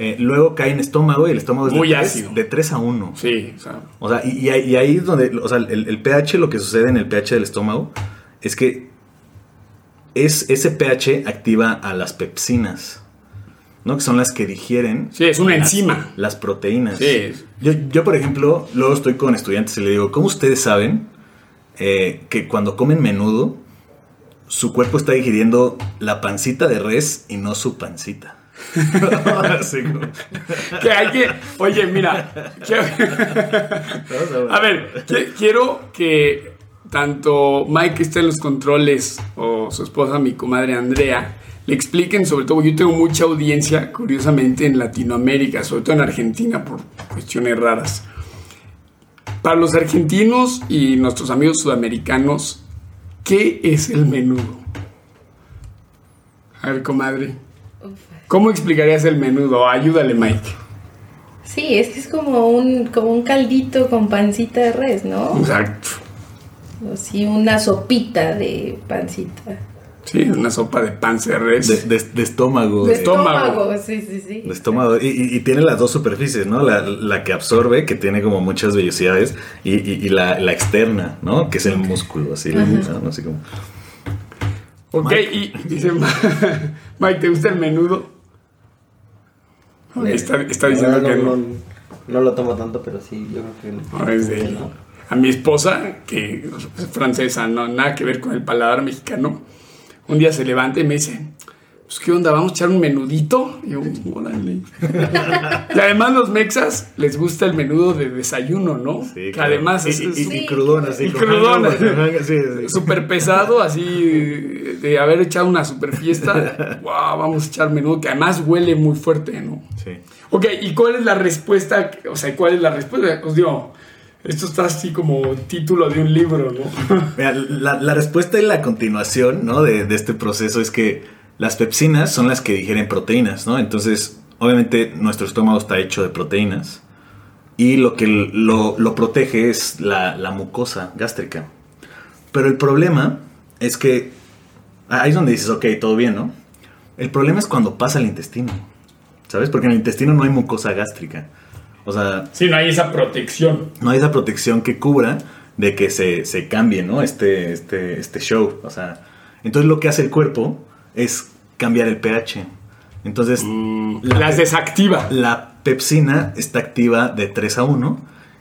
Eh, luego cae en estómago y el estómago es Muy de 3, ácido. de 3 a 1. Sí, o sea, O sea, y, y ahí- y ahí es donde, o sea, el, el pH, lo que sucede en el pH del estómago es que es, ese pH activa a las pepsinas, ¿no? Que son las que digieren. Sí, es una las- enzima. Las proteínas. Sí. Yo, yo, por ejemplo, luego estoy con estudiantes y le digo, ¿cómo ustedes saben eh, que cuando comen menudo, su cuerpo está digiriendo la pancita de res y no su pancita? Como- que hay que, oye, mira, que- a ver, que- quiero que tanto Mike que está en los controles o su esposa, mi comadre Andrea, le expliquen sobre todo, yo tengo mucha audiencia, curiosamente, en Latinoamérica, sobre todo en Argentina, por cuestiones raras. Para los argentinos y nuestros amigos sudamericanos, ¿qué es el menudo? A ver, comadre. ¿Cómo explicarías el menudo? Ayúdale, Mike. Sí, es que es como un, como un caldito con pancita de res, ¿no? Exacto. O sí, una sopita de pancita. Sí, una sopa de panza de res. de, de- de estómago. De estómago. sí, sí, sí. de estómago. Y, y- y tiene las dos superficies, ¿no? La, la que absorbe, que tiene como muchas vellosidades, y, y- y la, la externa, ¿no? Que es el músculo, así, ¿no? Así como- Ok, y dice Mike, ¿te gusta el menudo? Está, está diciendo no, que no, no. no lo tomo tanto, pero sí, yo creo que No, es de- no. A mi esposa, que es francesa, no nada que ver con el paladar mexicano, un día se levanta y me dice, pues qué onda, vamos a echar un menudito. Y yo, órale. y además los mexas les gusta el menudo de desayuno, ¿no? Sí, que claro. además y, es y- y- su- y crudón, así. Y crudón. manga, sí, sí. súper pesado, así de haber echado una super fiesta. wow, vamos a echar menudo, que además huele muy fuerte, ¿no? Sí. Ok, ¿y cuál es la respuesta? O sea, ¿cuál es la respuesta? Os digo, esto está así como título de un libro, ¿no? La, respuesta y la continuación ¿no? de, este proceso es que las pepsinas son las que digieren proteínas, ¿no? Entonces, obviamente, nuestro estómago está hecho de proteínas y lo que lo, protege es la, la mucosa gástrica. Pero el problema es que ahí es donde dices, ok, todo bien, ¿no? El problema es cuando pasa al intestino, ¿sabes? Porque en el intestino no hay mucosa gástrica. O sea, Sí, no hay esa protección. no hay esa protección que cubra de que se, se cambie, ¿no? Este, este, este show. O sea, entonces lo que hace el cuerpo es cambiar el pH. Entonces, la, Las desactiva. la pepsina está activa de 3 a 1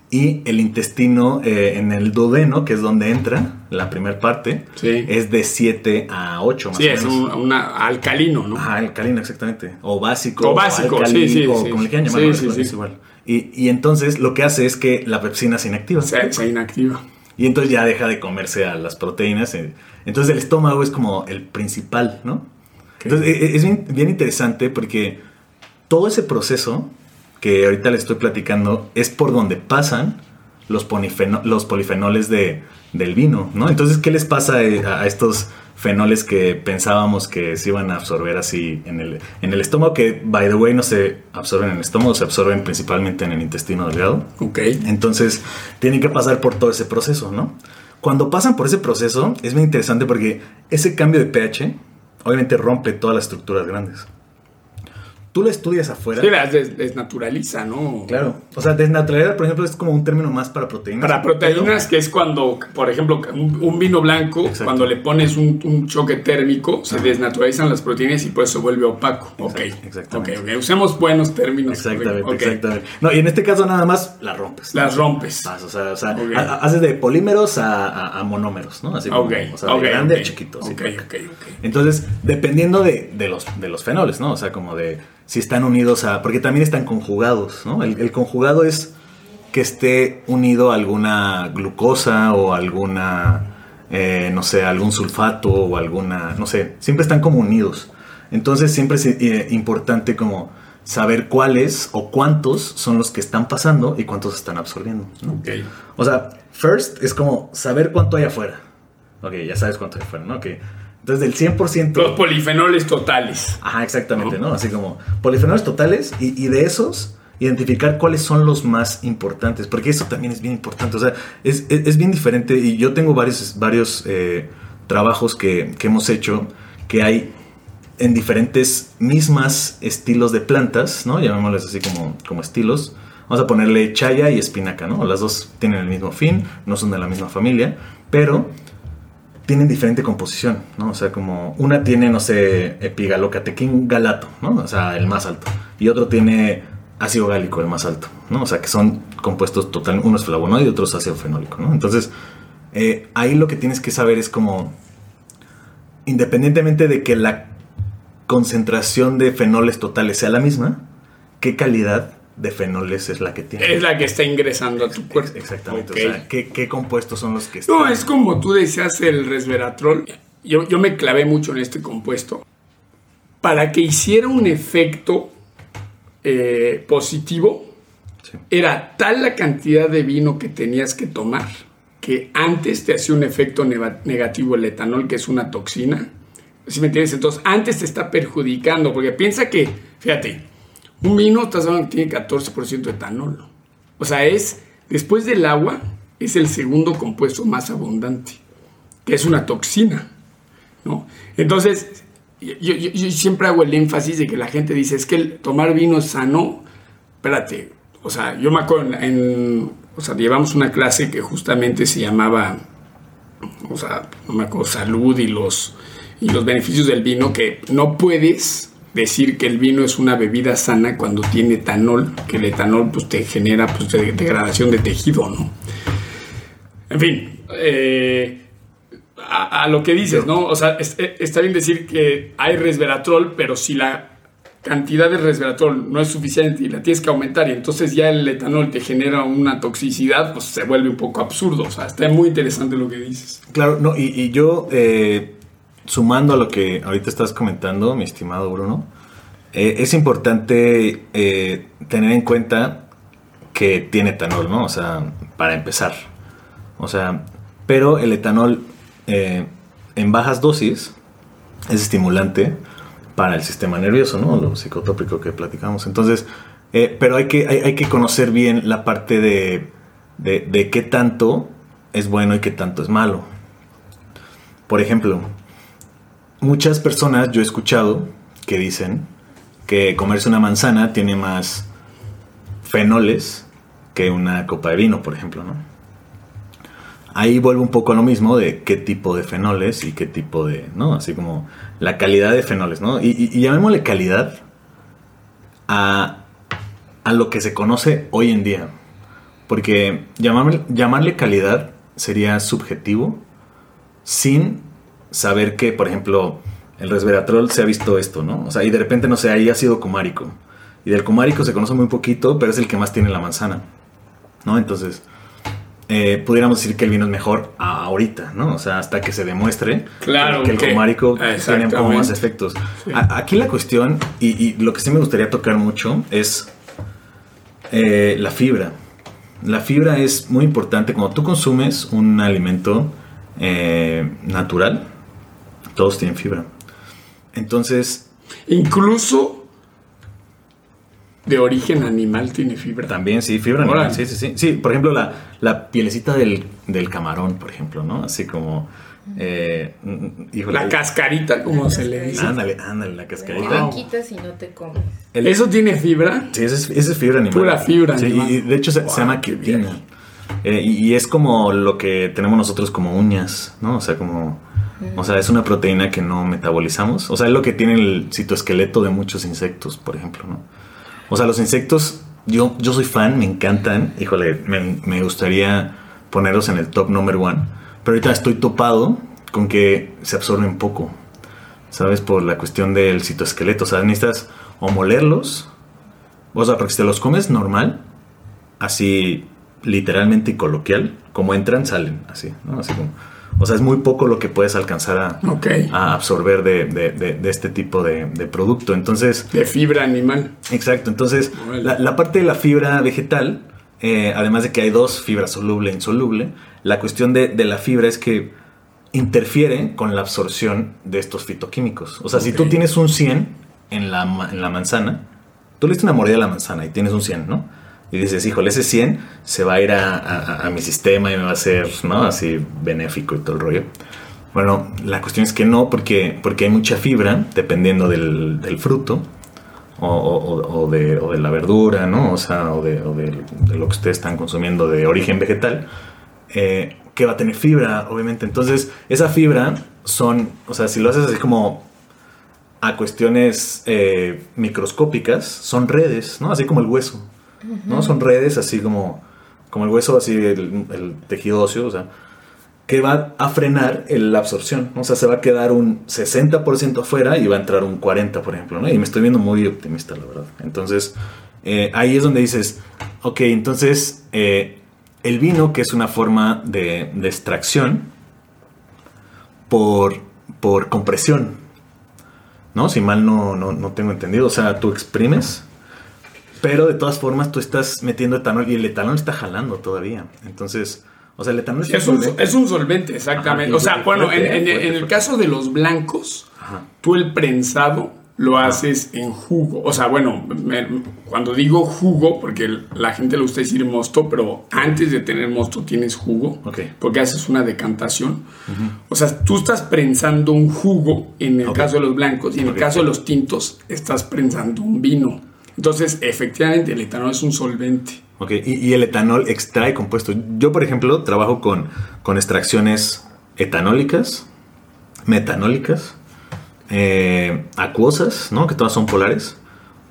y el intestino eh, en el duodeno, que es donde entra la primera parte, Sí. es de 7 a 8 más Sí, o es menos. un una alcalino, ¿no? Ajá, alcalino, exactamente. O básico. O básico, sí, sí, O sí. como le quieran llamar, sí, es igual. Y, y entonces lo que hace es que la pepsina se inactiva. Se, se inactiva. Y entonces ya deja de comerse a las proteínas. eh. Entonces el estómago es como el principal, ¿no? Entonces e- e- es bien, bien interesante porque todo ese proceso que ahorita les estoy platicando es por donde pasan los, los polifenoles de, del vino, ¿no? Entonces, ¿qué les pasa eh, a estos fenoles que pensábamos que se iban a absorber así en el, en el estómago? Que, by the way, no se absorben en el estómago, se absorben principalmente en el intestino delgado. Ok. Entonces, tienen que pasar por todo ese proceso, ¿no? Cuando pasan por ese proceso, es muy interesante porque ese cambio de pH, obviamente rompe todas las estructuras grandes. Tú lo estudias afuera. Sí, las des- desnaturaliza, ¿no? Claro. O sea, desnaturalidad, por ejemplo, es como un término más para proteínas. Para proteínas, que es cuando, por ejemplo, un, un vino blanco, Exacto. cuando le pones un, un choque térmico, se desnaturalizan las proteínas y pues se vuelve opaco. Ok. exactamente. Ok, ok. Usemos buenos términos. Exactamente, exactamente. No, y en este caso nada más la rompes. ¿no? Las rompes. O sea, o haces de polímeros a, a- a monómeros, ¿no? Así como, o sea, de grande a chiquito. así Ok, ok, ok. Entonces, dependiendo de, de los, de los fenoles, ¿no? O sea, como de si están unidos a... Porque también están conjugados, ¿no? El, el conjugado es que esté unido a alguna glucosa o alguna, eh, no sé, algún sulfato o alguna, no sé, siempre están como unidos. Entonces, siempre es eh, importante como saber cuáles o cuántos son los que están pasando y cuántos están absorbiendo, ¿no? Ok. O sea, first es como saber cuánto hay afuera. Ok, ya sabes cuánto hay afuera, ¿no? Ok. Entonces, del 100%... Los polifenoles totales. Ajá, exactamente, ¿no? Así como polifenoles totales y, y de esos identificar cuáles son los más importantes, porque eso también es bien importante, o sea, es, es- es bien diferente y yo tengo varios, varios eh, trabajos que, que hemos hecho que hay en diferentes mismas estilos de plantas, ¿no? Llamémosles así como, como estilos. Vamos a ponerle chaya y espinaca, ¿no? Las dos tienen el mismo fin, no son de la misma familia, pero tienen diferente composición, ¿no? O sea, como una tiene, no sé, epigalocatequín galato, ¿no? O sea, el más alto. Y otro tiene ácido gálico, el más alto, ¿no? O sea, que son compuestos total, uno es flavonoide y otro es ácido fenólico, ¿no? Entonces, eh, ahí lo que tienes que saber es como, independientemente de que la concentración de fenoles totales sea la misma, ¿qué calidad de fenoles es la que tiene? Es la que está ingresando a tu cuerpo. Exactamente, o sea, ¿qué, qué compuestos son los que están? No, es como tú decías el resveratrol. Yo, yo me clavé mucho en este compuesto. Para que hiciera un efecto eh, positivo, Sí. era tal la cantidad de vino que tenías que tomar que antes te hacía un efecto negativo el etanol, que es una toxina. ¿Sí me entiendes? Entonces, antes te está perjudicando, porque piensa que, fíjate, un vino, estás hablando que tiene 14% de etanol. O sea, es, después del agua, es el segundo compuesto más abundante, que es una toxina, ¿no? Entonces, yo, siempre hago el énfasis de que la gente dice, es que el tomar vino sano, espérate, o sea, yo me acuerdo en, en- o sea, llevamos una clase que justamente se llamaba, o sea, no me acuerdo, salud y los y los beneficios del vino, que no puedes decir que el vino es una bebida sana cuando tiene etanol, que el etanol pues, te genera pues, de- degradación de tejido, ¿no? En fin, eh, a, lo que dices, ¿no? O sea, eh, está bien decir que hay resveratrol, pero si la cantidad de resveratrol no es suficiente y la tienes que aumentar y entonces ya el etanol te genera una toxicidad, pues se vuelve un poco absurdo. O sea, está muy interesante lo que dices. Claro, no, y, y yo, eh, sumando a lo que ahorita estás comentando, mi estimado Bruno, eh, es importante eh, tener en cuenta que tiene etanol, ¿no? O sea, para empezar. O sea, pero el etanol eh, en bajas dosis es estimulante para el sistema nervioso, ¿no? Lo psicotrópico que platicamos. Entonces, pero hay que, hay que conocer bien la parte de, de, de qué tanto es bueno y qué tanto es malo. Por ejemplo, muchas personas yo he escuchado que dicen que comerse una manzana tiene más fenoles que una copa de vino, por ejemplo, ¿no? Ahí vuelve un poco a lo mismo de qué tipo de fenoles y qué tipo de, ¿no? Así como la calidad de fenoles, ¿no? Y, llamémosle calidad a, a lo que se conoce hoy en día. Porque llamarle calidad sería subjetivo sin saber que, por ejemplo, el resveratrol se ha visto esto, ¿no? O sea, y de repente, no sé, ahí ha sido cumárico. Y del cumárico se conoce muy poquito, pero es el que más tiene la manzana, ¿no? Entonces, eh, pudiéramos decir que el vino es mejor ahorita, ¿no? O sea, hasta que se demuestre Claro, que el cumárico tiene como más efectos. Sí. Aquí la cuestión, y, y lo que sí me gustaría tocar mucho, es eh, la fibra. La fibra es muy importante. Cuando tú consumes un alimento eh, natural, todos tienen fibra. Entonces, Incluso de origen animal tiene fibra. también sí, fibra animal. Sí, sí, sí. Sí, por ejemplo, la, la pielecita del, del camarón, por ejemplo, ¿no? Así como. Eh, mm, híjole, La cascarita, como se le dice. Ándale, ándale, la cascarita. lo quitas y no te comes. El- ¿Eso tiene fibra? Sí, esa es, fibra animal. Pura fibra Sí, animal. y de hecho se, se Wow, llama quitina. Eh, y, y es como lo que tenemos nosotros como uñas, ¿no? O sea, como... O sea, es una proteína que no metabolizamos. O sea, es lo que tiene el citoesqueleto de muchos insectos, por ejemplo, ¿no? O sea, los insectos, yo, yo soy fan, me encantan. Híjole, me, me gustaría ponerlos en el top number one. Pero ahorita estoy topado con que se absorben poco. ¿Sabes? Por la cuestión del citoesqueleto. O sea, necesitas o molerlos. O sea, porque si te los comes normal, así literalmente y coloquial, como entran, salen. Así, ¿no? Así como. O sea, es muy poco lo que puedes alcanzar a, absorber de, de- de- de este tipo de, producto. Entonces, De fibra animal. Exacto, entonces la, la parte de la fibra vegetal, eh, además de que hay dos, fibra soluble e insoluble, la cuestión de, de la fibra es que interfiere con la absorción de estos fitoquímicos. O sea, si tú tienes un 100 en la, en la manzana, tú le diste una mordida a la manzana y tienes un 100, ¿no? Y dices, híjole, ese 100 se va a ir a, a- mi sistema y me va a ser, ¿no? Así benéfico y todo el rollo. Bueno, la cuestión es que no, porque, porque hay mucha fibra, dependiendo del, del fruto, o, o- de, o de la verdura, ¿no? O sea, o de, de- de lo que ustedes están consumiendo de origen vegetal, eh, que va a tener fibra, obviamente. Entonces, esa fibra son, o sea, si lo haces así como a cuestiones eh, microscópicas, son redes, ¿no? Así como el hueso, ¿no? Son redes así como, como el hueso, así el, el tejido óseo, o sea, que va a frenar el- la absorción. O sea, se va a quedar un 60% afuera y va a entrar un 40%, por ejemplo. ¿no? Y me estoy viendo muy optimista, la verdad. Entonces, eh, ahí es donde dices, ok, entonces eh, el vino, que es una forma de, de extracción por, por compresión, ¿no? Si mal no, no, no tengo entendido. O sea, tú exprimes, pero de todas formas tú estás metiendo etanol y el etanol está jalando todavía. Entonces, o sea, el etanol Sí, es, un, es un solvente, exactamente. Ajá, o sea, bueno, en, fuerte, en- fuerte, en el caso de los blancos, Ajá. tú el prensado lo haces en jugo. O sea, bueno, me- cuando digo jugo, porque la gente le gusta decir mosto, pero antes de tener mosto tienes jugo, Ok. porque haces una decantación. O sea, tú estás prensando un jugo en el caso de los blancos y en el caso de los tintos estás prensando un vino. Entonces, efectivamente, el etanol es un solvente. Ok, y, el etanol extrae compuestos. Yo, por ejemplo, trabajo con, con extracciones etanólicas, metanólicas eh, acuosas, ¿no? Que todas son polares.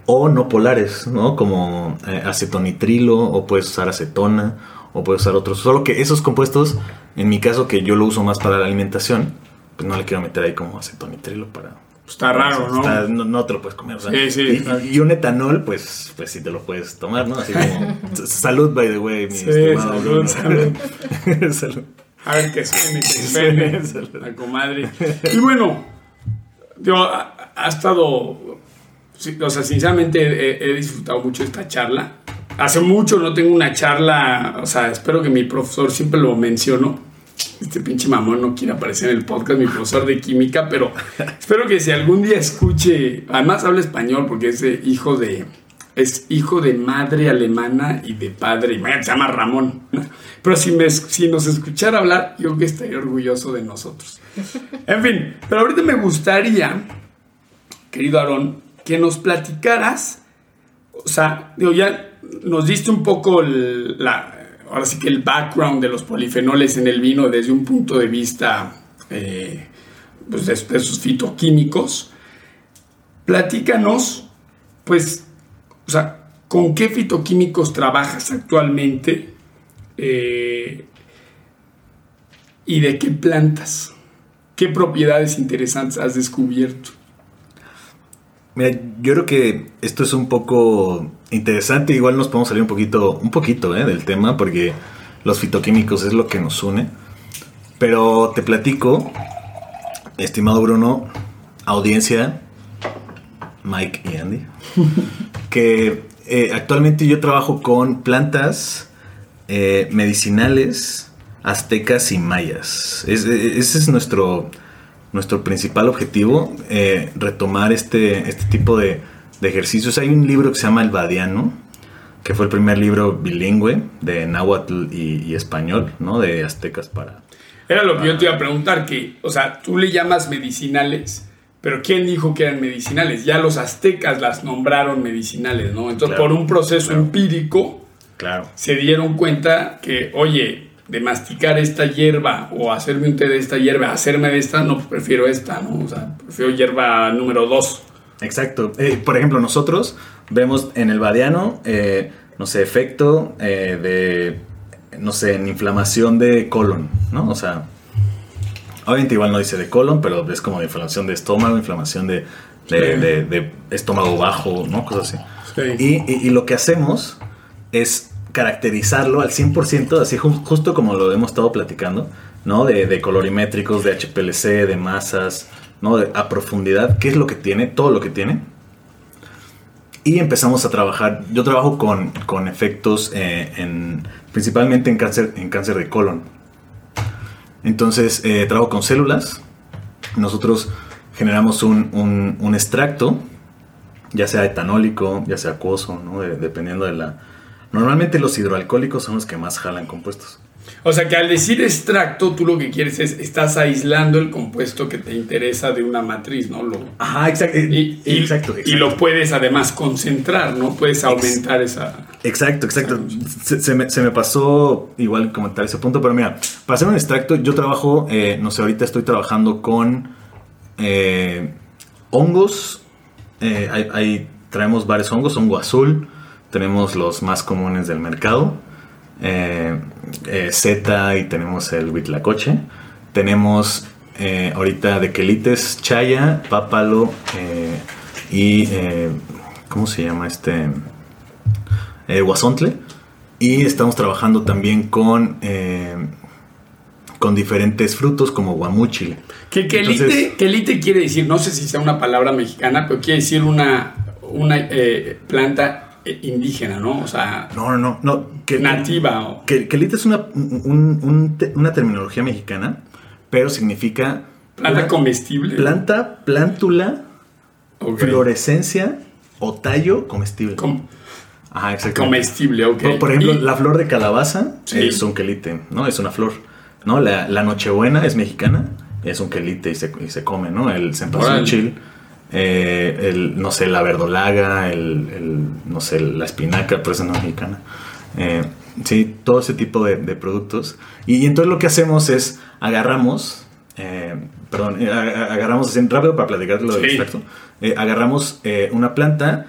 O no polares, ¿no? Como eh, acetonitrilo, o puedes usar acetona, o puedes usar otros. Solo que esos compuestos, en mi caso, que yo lo uso más para la alimentación, pues no le quiero meter ahí como acetonitrilo para Está raro, ¿no? Está- no, no te lo puedes comer. o sea, Sí, sí. Y, y un etanol, pues, pues sí te lo puedes tomar, ¿no? Así como. salud, by the way, mi Sí, estimado salud, salud. Salud. A ver que suene, que suene, la comadre. Y bueno, digo, ha, ha estado, o sea, sinceramente he, he disfrutado mucho esta charla. Hace mucho no tengo una charla, o sea, espero que mi profesor siempre lo menciono. Este pinche mamón no quiere aparecer en el podcast, mi profesor de química, pero espero que si algún día escuche, además habla español porque es hijo de, es hijo de madre alemana y de padre, bueno, se llama Ramón. Pero si, me, si nos escuchara hablar, yo que estaría orgulloso de nosotros. En fin, pero ahorita me gustaría, querido Aarón, que nos platicaras, o sea, ya nos diste un poco la, ahora sí que el background de los polifenoles en el vino desde un punto de vista eh, pues de, de sus fitoquímicos. Platícanos, pues, o sea, ¿con qué fitoquímicos trabajas actualmente? Eh, ¿Y de qué plantas? ¿Qué propiedades interesantes has descubierto? Mira, yo creo que esto es un poco interesante. Igual nos podemos salir un poquito, un poquito ¿eh? del tema, porque los fitoquímicos es lo que nos une. Pero te platico, estimado Bruno, audiencia, Mike y Andy, que eh, actualmente yo trabajo con plantas eh, medicinales aztecas y mayas. Es- ese es nuestro, nuestro principal objetivo, eh, retomar este, este tipo de, de ejercicios. Hay un libro que se llama El Badiano, que fue el primer libro bilingüe de náhuatl y, y español, ¿no? De aztecas para... Era lo que yo te iba a preguntar, que, o sea, tú le llamas medicinales, pero ¿quién dijo que eran medicinales? Ya los aztecas las nombraron medicinales, ¿no? Entonces, Claro, por un proceso claro. empírico, Claro. se dieron cuenta que, oye, de masticar esta hierba o hacerme un té de esta hierba, hacerme de esta, no, pues prefiero esta, ¿no? O sea, prefiero hierba número dos. Exacto. Eh, por ejemplo, nosotros vemos en el badiano, eh, no sé, efecto eh, de, no sé, en inflamación de colon, ¿no? O sea, obviamente igual no dice de colon, pero es como de inflamación de estómago, inflamación de, de- Sí. de- de estómago bajo, ¿no? Cosas así. Sí. Y, y- y lo que hacemos es caracterizarlo al 100%, así ju- justo como lo hemos estado platicando, ¿no? De, colorimétricos, de HPLC, de masas, ¿no? A profundidad, qué es lo que tiene, todo lo que tiene. Y empezamos a trabajar, yo trabajo con, con efectos eh, en, principalmente en cáncer, en cáncer de colon. Entonces, eh, trabajo con células. Nosotros generamos un, un- extracto, ya sea etanólico, ya sea acuoso, dependiendo de la... Normalmente los hidroalcohólicos son los que más jalan compuestos. O sea, que al decir extracto, tú lo que quieres es, estás aislando el compuesto que te interesa de una matriz, ¿no? Lo, Ajá, exacto. y, y- exacto, y exacto. lo puedes además concentrar, ¿no? Puedes aumentar esa... Exacto, exacto. Se, se me, se me pasó igual comentar ese punto, pero mira, para hacer un extracto, yo trabajo, eh, no sé, ahorita estoy trabajando con eh, hongos. eh, hay, hay- traemos varios hongos, hongo azul, tenemos los más comunes del mercado, eh, eh, zeta y tenemos el huitlacoche. Tenemos eh, ahorita de quelites, chaya, pápalo eh, y... ¿Cómo se llama este? guasontle y estamos trabajando también con con diferentes frutos como guamúchil. Que quelite, quiere decir, no sé si sea una palabra mexicana, pero quiere decir una, una planta indígena, ¿no? O sea, No, no, no, no. Que, nativa. que, quelite es una, un- un te- una terminología mexicana, pero significa planta una comestible. planta, plántula, Ok. florescencia o tallo comestible. Com- Ajá, exacto. comestible, ok. Por, por ejemplo, Y- la flor de calabaza Sí. es un quelite, ¿no? Es una flor. ¿no? La, la nochebuena es mexicana, es un quelite y se, y se come, ¿no? El cempasúchil, eh, el, no sé, la verdolaga, el, el, no sé, la espinaca, pero esa no es mexicana. Eh, sí, todo ese tipo de, de productos. Y, entonces lo que hacemos es agarramos, eh, perdón, agarramos rápido para platicar lo del Sí. Eh, agarramos una planta,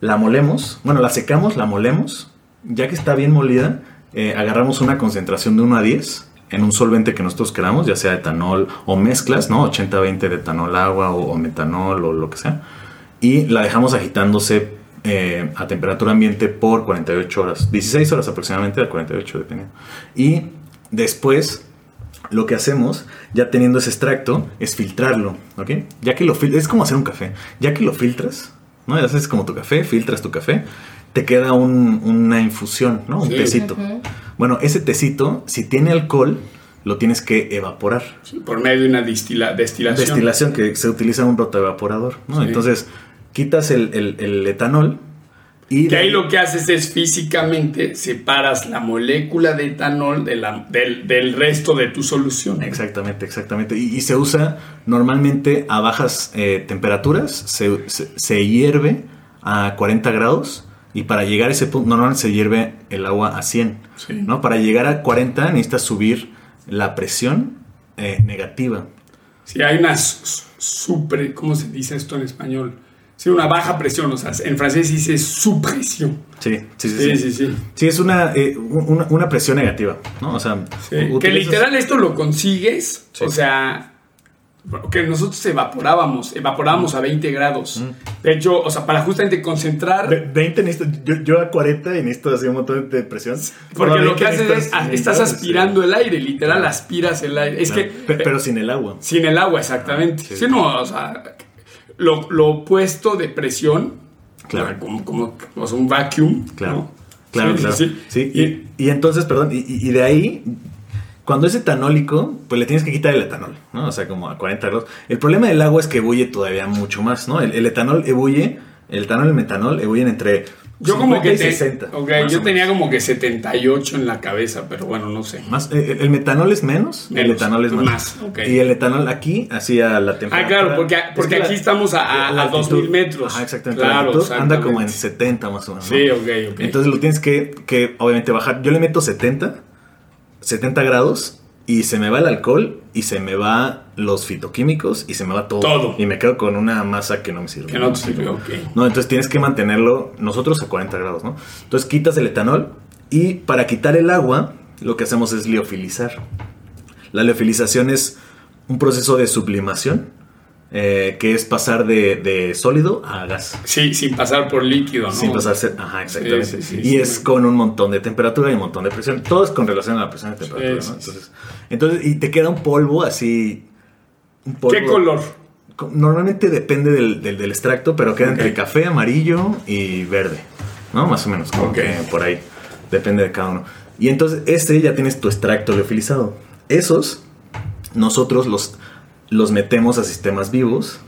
la molemos, bueno, la secamos, la molemos. Ya que está bien molida, agarramos una concentración de 1 a 10 en un solvente que nosotros queramos, ya sea etanol o mezclas, ¿no? 80-20 de etanol agua o, o metanol o lo que sea. Y la dejamos agitándose eh, a temperatura ambiente por 48 horas, 16 horas aproximadamente, a 48 dependiendo. Y después lo que hacemos, ya teniendo ese extracto, es filtrarlo, ¿ok? Ya que lo es como hacer un café. Ya que lo filtras, ¿no? Ya haces como tu café, filtras tu café, te queda un- una infusión, ¿no? Un Sí. tecito. Bueno, ese tecito, si tiene alcohol, lo tienes que evaporar. Sí, por medio de una distila- destilación. Destilación que se utiliza un rotoevaporador, ¿no? Sí. Entonces, quitas el, el- el etanol y... Que ahí lo que haces es físicamente separas la molécula de etanol de la- del, del resto de tu solución. Exactamente, exactamente. Y, y se usa normalmente a bajas eh, temperaturas, se, se- se hierve a 40 grados y para llegar a ese punto, normalmente se hierve el agua a 100. Sí. ¿no? Para llegar a 40 necesitas subir la presión eh, negativa. Si hay una su- supre, ¿cómo se dice esto en español? Sí, una baja presión, o sea, en francés se dice supresión. Sí, sí, sí. Sí, Sí, sí, sí. Sí, es una, eh, una, una presión negativa, ¿no? O sea, Sí, u- Que utilizas- literal esto lo consigues, Sí. o sea, que nosotros evaporábamos, evaporábamos a 20 grados. De hecho, o sea, para justamente concentrar, Ve- 20 necesito, yo, yo a 40 y necesito así un montón de presión. porque lo que 20 haces es, ah, estás necesitas, aspirando el aire, literal aspiras el aire. Es que pe- pero sin el agua. sin el agua, exactamente. Sí. Sí, no, o sea, lo, lo opuesto de presión, Claro. como, como, un vacuum. Claro, ¿no? claro, Sí, claro. sí, sí. Sí, y, y entonces, perdón, y de ahí, cuando es etanólico, pues le tienes que quitar el etanol, ¿no? O sea, como a 40 grados. El problema del agua es que ebulle todavía mucho más, ¿no? El, el etanol ebulle, el etanol y el metanol ebullen entre Yo como 50 que y te- 60. ok, más yo tenía como que 78 en la cabeza, pero bueno, no sé. Más, eh, el metanol es menos, el etanol es más. más. Y el etanol aquí, así a la temperatura. Ah, claro, porque, porque Es que aquí la- estamos a, a, la a altitud- 2000 metros. Ajá, exactamente. Claro, la altitud anda como en exactamente. 70 más o menos. ¿no? Sí, ok, ok. Entonces lo tienes que, que obviamente bajar. Yo le meto 70, 70 grados y se me va el alcohol y se me va los fitoquímicos y se me va todo. Todo. Y me quedo con una masa que no me sirve. que no te sirvió, ok. No, entonces tienes que mantenerlo nosotros a 40 grados, ¿no? Entonces quitas el etanol y para quitar el agua lo que hacemos es liofilizar. La liofilización es un proceso de sublimación eh, que es pasar de, de sólido a gas. Sí, sin pasar por líquido, ¿no? Sin pasarse, ajá, exactamente. Sí, sí, sí, y es con un montón de temperatura y un montón de presión. Todo es con relación a la presión y temperatura, ¿no? Entonces, entonces, y te queda un polvo así. Un polvo, ¿Qué color? co- Normalmente depende del, del, del extracto, pero queda Ok. entre café, amarillo y verde. ¿No? Más o menos, como que por ahí. Depende de cada uno. Y entonces, este ya tienes tu extracto liofilizado. Esos, nosotros los, los metemos a sistemas vivos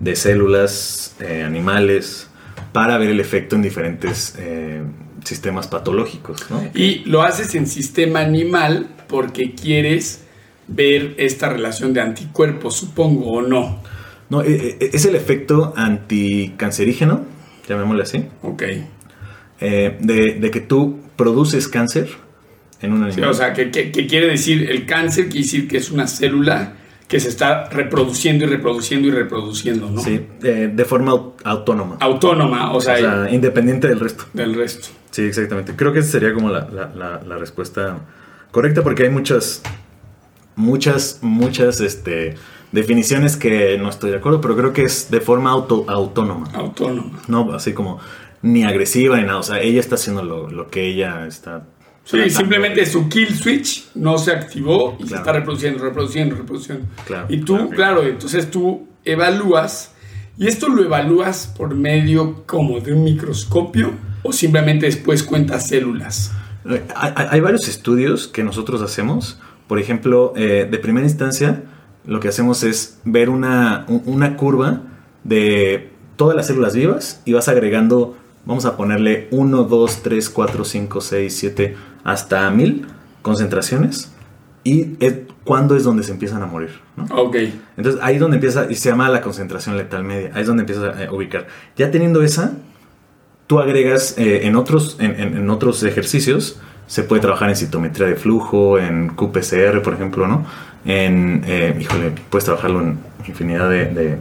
de células, eh, animales, para ver el efecto en diferentes eh, sistemas patológicos, ¿no? Y lo haces en sistema animal porque quieres ver esta relación de anticuerpos, supongo, o no. No, eh, es el efecto anticancerígeno, llamémosle así, Ok. eh, de, de que tú produces cáncer en un Sí, animal. o sea, que, que- que quiere decir, el cáncer quiere decir que es una célula que se está reproduciendo y reproduciendo y reproduciendo, ¿no? Sí, eh, de forma au- autónoma. Autónoma, o sea, o sea, independiente del resto. del resto. Sí, exactamente. Creo que esa sería como la, la- la- la respuesta correcta porque hay muchas, muchas, muchas este, definiciones que no estoy de acuerdo, pero creo que es de forma auto, autónoma. Autónoma. No así como ni agresiva ni nada. O sea, ella está haciendo lo, lo que ella está. Sí, simplemente su kill switch no se activó y se está reproduciendo, reproduciendo, reproduciendo. Claro, y tú, claro. claro, entonces tú evalúas, y esto lo evalúas por medio como de un microscopio o simplemente después cuentas células. Hay, varios estudios que nosotros hacemos. Por ejemplo, eh, de primera instancia, lo que hacemos es ver una, un- una curva de todas las células vivas y vas agregando, vamos a ponerle 1, 2, 3, 4, 5, 6, 7, hasta 1000 concentraciones. Y es, cuándo es donde se empiezan a morir. ¿no? Ok. Entonces ahí es donde empieza, y se llama la concentración letal media, ahí es donde empiezas a eh, ubicar. Ya teniendo esa, tú agregas eh, en, otros, en, en- en otros ejercicios, Se puede trabajar en citometría de flujo, en QPCR, por ejemplo, ¿no? En, eh, híjole, puedes trabajarlo en infinidad de, de,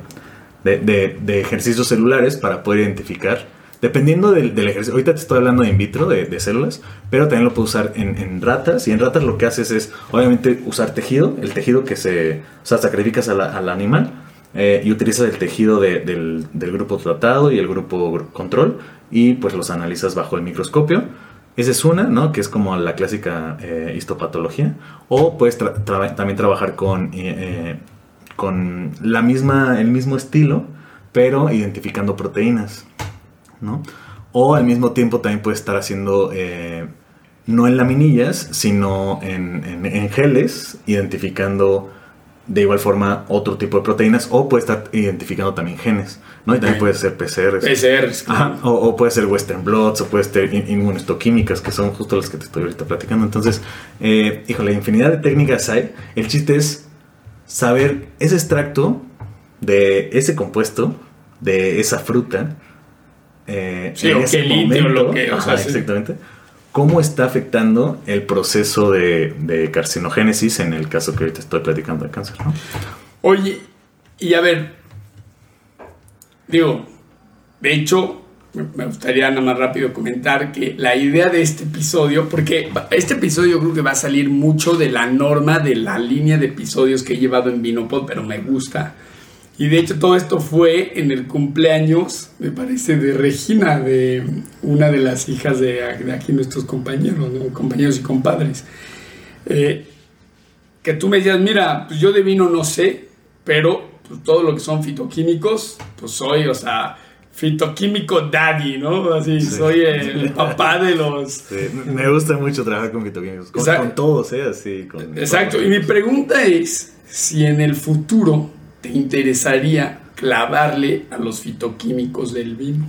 de- de- de ejercicios celulares para poder identificar, dependiendo del, del ejercicio. Ahorita te estoy hablando de in vitro, de, de células, pero también lo puedes usar en, en ratas. Y en ratas lo que haces es, obviamente, usar tejido, el tejido que se, o sea, sacrificas la- al animal eh, y utilizas el tejido de- del, del grupo tratado y el grupo gru- control y pues los analizas bajo el microscopio. Esa es una, ¿no? Que es como la clásica eh, histopatología. O puedes tra- tra- también trabajar con, eh, eh, con la misma, el mismo estilo, pero identificando proteínas, ¿no? O al mismo tiempo también puedes estar haciendo, eh, no en laminillas, sino en, en- en geles, identificando de igual forma otro tipo de proteínas, o puede estar identificando también genes, ¿no? Y también puede ser PCR. PCRs, claro. Ajá, o, o puede ser Western Blots, o puede ser in- inmunohistoquímicas, que son justo las que te estoy ahorita platicando. Entonces, eh, híjole, infinidad de técnicas hay. El chiste es saber ese extracto de ese compuesto, de esa fruta, eh, Sí, o qué litio, lo que- o ajá, sea, sí. exactamente, cómo está afectando el proceso de, de carcinogénesis en el caso que ahorita estoy platicando de cáncer, ¿no? Oye, y a ver, digo, de hecho, me- gustaría nada más rápido comentar que la idea de este episodio, porque este episodio creo que va a salir mucho de la norma de la línea de episodios que he llevado en Vinopod, pero me gusta. Y de hecho todo esto fue en el cumpleaños, me parece, de Regina, de una de las hijas de, de aquí nuestros compañeros, ¿no? compañeros y compadres. Eh, que tú me decías, mira, pues yo de vino no sé, pero pues, todo lo que son fitoquímicos, pues soy, o sea, fitoquímico daddy, ¿no? Así, soy el papá de los... Sí, me gusta mucho trabajar con fitoquímicos, con, con todos, ¿eh? Así, con, Exacto, con- y mi pregunta es si en el futuro te interesaría clavarle a los fitoquímicos del vino.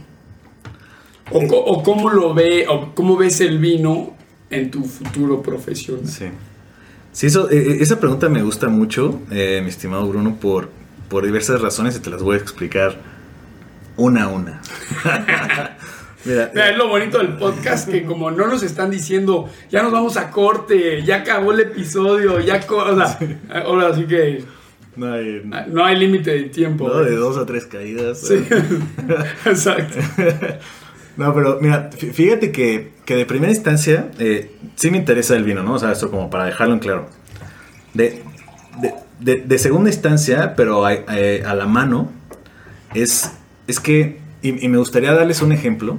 O, cómo lo ve, o cómo ves el vino en tu futuro profesional. Sí. Sí, eso, eh, esa pregunta me gusta mucho, eh, mi estimado Bruno, por, por diversas razones y te las voy a explicar una a una. Mira, Mira, es lo bonito del podcast que como no nos están diciendo, ya nos vamos a corte, ya acabó el episodio, ya... ahora sí que no hay, no hay límite de tiempo. no, de dos a tres caídas. Sí, exacto. No, pero mira, fí- fíjate que, que de primera instancia eh, sí me interesa el vino, ¿no? O sea, eso como para dejarlo en claro. De, de, de- de segunda instancia, pero a, a- a la mano, es, es que, y, y me gustaría darles un ejemplo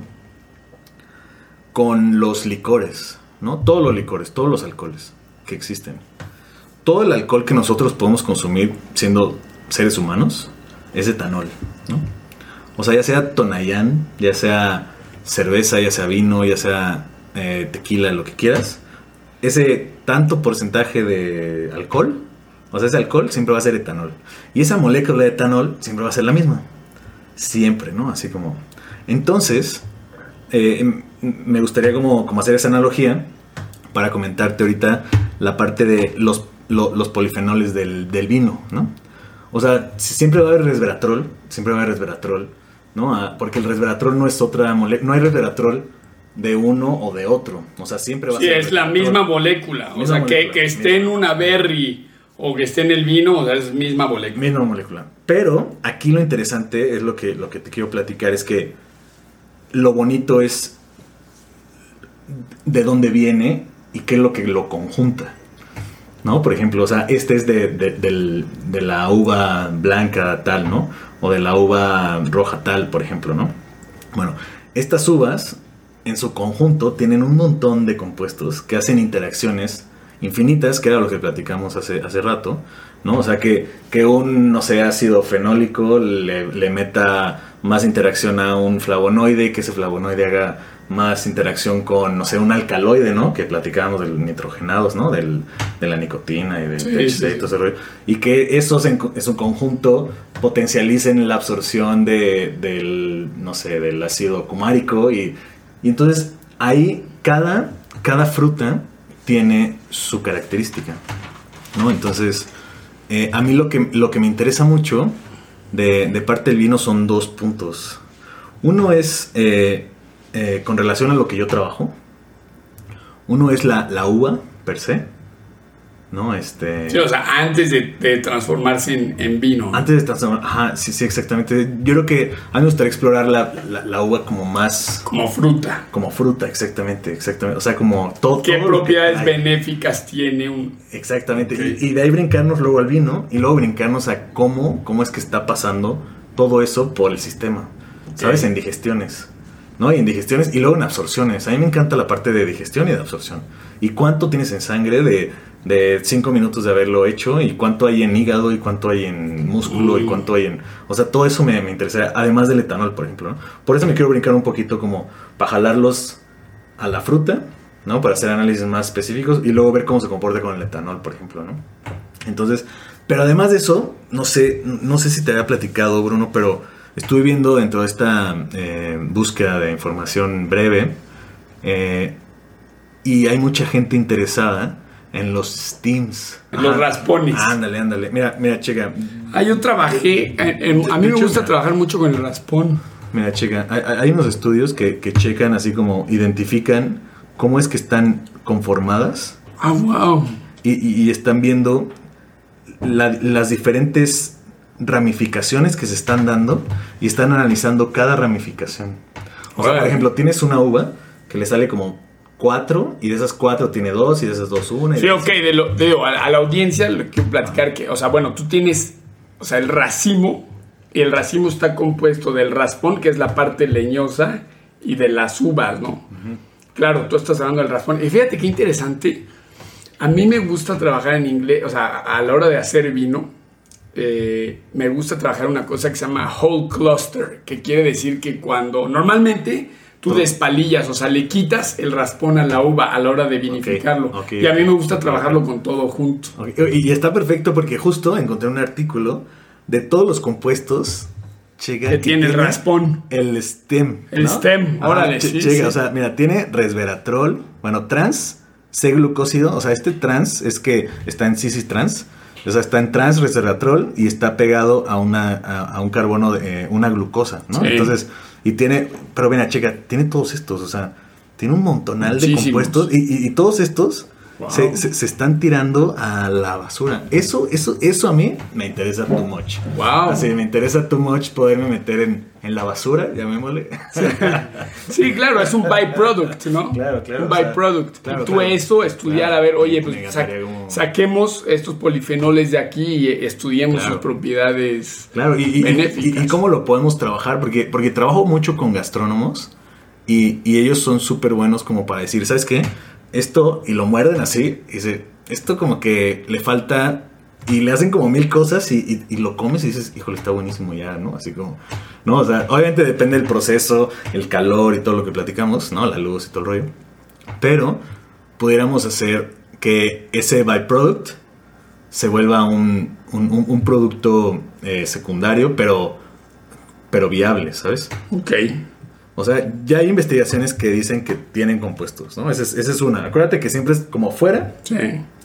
con los licores, ¿no? Todos los licores, todos los alcoholes que existen. Todo el alcohol que nosotros podemos consumir siendo seres humanos es etanol, ¿no? O sea, ya sea Tonayán, ya sea cerveza, ya sea vino, ya sea eh, tequila, lo que quieras, ese tanto porcentaje de alcohol, o sea, ese alcohol siempre va a ser etanol. Y esa molécula de etanol siempre va a ser la misma. Siempre, ¿no? Así como... Entonces, eh, m- me gustaría como, como hacer esa analogía para comentarte ahorita la parte de los, lo- los polifenoles del, del vino, ¿no? O sea, si- siempre va a haber resveratrol, siempre va a haber resveratrol, ¿no? Ah, porque el resveratrol no es otra molécula, no hay resveratrol de uno o de otro, o sea, siempre va a ser es la misma molécula. O sea, que, molécula, que esté en una berry o que esté en el vino, o sea, es misma molécula. Misma molécula. Pero aquí lo interesante es lo que, lo que te quiero platicar, es que lo bonito es de dónde viene y qué es lo que lo conjunta. ¿No? Por ejemplo, o sea, este es de, de- la uva blanca tal, ¿no? O de la uva roja tal, por ejemplo, ¿no? Bueno, estas uvas en su conjunto tienen un montón de compuestos que hacen interacciones infinitas, que era lo que platicamos hace, hace rato, ¿no? O sea, que, que un, no sé, ácido fenólico le, le meta más interacción a un flavonoide y que ese flavonoide haga más interacción con, no sé, un alcaloide, ¿no? Que platicábamos del nitrogenados, ¿no? Del, de la nicotina y del Sí, THC sí, y todo ese rollo. Y que esos en, en su conjunto potencialicen la absorción de, del, no sé, del ácido cumárico y, y entonces ahí cada, cada fruta tiene su característica, ¿no? Entonces, eh, a mí lo que, lo que me interesa mucho de, de parte del vino son dos puntos. Uno es eh, eh, con relación a lo que yo trabajo. Uno es la, la uva per se, ¿no? Este... Sí, o sea, antes de, de transformarse en, en vino. Antes de transformar, ajá, sí, sí, exactamente. Yo creo que a mí me gustaría explorar la, la, la uva como más, Como fruta. como fruta, exactamente, exactamente. O sea, como todo. ¿Qué todo propiedades benéficas tiene un... Exactamente. Y, y de ahí brincarnos luego al vino y luego brincarnos a cómo, cómo es que está pasando todo eso por el sistema. ¿Sabes? En digestiones. ¿No? Y en digestiones y luego en absorciones. A mí me encanta la parte de digestión y de absorción. ¿Y cuánto tienes en sangre de, de cinco minutos de haberlo hecho? ¿Y cuánto hay en hígado? ¿Y cuánto hay en músculo? ¿Y Mm. cuánto hay en...? O sea, todo eso me, me interesa. Además del etanol, por ejemplo. ¿no? Por eso me quiero brincar un poquito como para jalarlos a la fruta, ¿no? Para hacer análisis más específicos y luego ver cómo se comporta con el etanol, por ejemplo, ¿no? Entonces, pero además de eso, no sé, no sé si te había platicado, Bruno, pero estuve viendo dentro de esta eh, búsqueda de información breve eh, y hay mucha gente interesada en los steams. En los raspones. Ándale, ándale. Mira, mira, checa. Ah, yo trabajé... en- en- a mí me gusta trabajar mucho con el raspón. Mira, checa, hay, hay unos estudios que, que checan así como identifican cómo es que están conformadas Ah, wow. y, y- y están viendo la- las diferentes ramificaciones que se están dando y están analizando cada ramificación. O sea, por ejemplo, tienes una uva que le sale como cuatro y de esas cuatro tiene dos y de esas dos una. y Sí, de ok, de lo, de- a, a la audiencia le quiero platicar que, o sea, bueno, tú tienes, o sea, el racimo, y el racimo está compuesto del raspón, que es la parte leñosa, y de las uvas, ¿no? Claro, tú estás hablando del raspón. Y fíjate qué interesante, a mí me gusta trabajar en inglés, o sea, a la hora de hacer vino, eh, me gusta trabajar una cosa que se llama whole cluster, que quiere decir que cuando normalmente tú despalillas, o sea, le quitas el raspón a la uva a la hora de vinificarlo. y a mí me gusta trabajarlo con todo junto. Y está perfecto porque justo encontré un artículo de todos los compuestos. Que tiene el raspón. El stem. El ¿no? stem, órale, che- sí, o sea, mira, tiene resveratrol, bueno, trans, C-glucósido, o sea, este trans es que está en cis trans, o sea, está en trans resveratrol y está pegado a una a, a un carbono de eh, una glucosa, ¿no? Sí. Entonces, y tiene, pero mira, checa, tiene todos estos, o sea, tiene un montonal de compuestos y, y- y todos estos Wow. se, se- se están tirando a la basura. Eso, eso, eso a mí me interesa too much. Wow. Así me interesa too much poderme meter en, en la basura, llamémosle. Sí, claro, es un byproduct, ¿no? Claro, claro, Un o sea, byproduct. claro, y tú claro. eso, estudiar, Claro. a ver, oye, pues encantaría sa- como- saquemos estos polifenoles de aquí y estudiemos Claro. sus propiedades Claro, y, y- benéficas. y- y cómo lo podemos trabajar, porque, porque trabajo mucho con gastrónomos y, y ellos son súper buenos como para decir, ¿sabes qué? Esto, y lo muerden así, y dice, esto como que le falta, y le hacen como mil cosas y, lo comes y dices, híjole, está buenísimo ya, ¿no? Así como, ¿no? O sea, obviamente depende del proceso, el calor y todo lo que platicamos, ¿no? La luz y todo el rollo. Pero pudiéramos hacer que ese byproduct se vuelva un- un producto eh, secundario, pero, pero viable, ¿sabes? Ok. O sea, ya hay investigaciones que dicen que tienen compuestos, ¿no? Esa es, esa es una. Acuérdate que siempre es como fuera, Sí.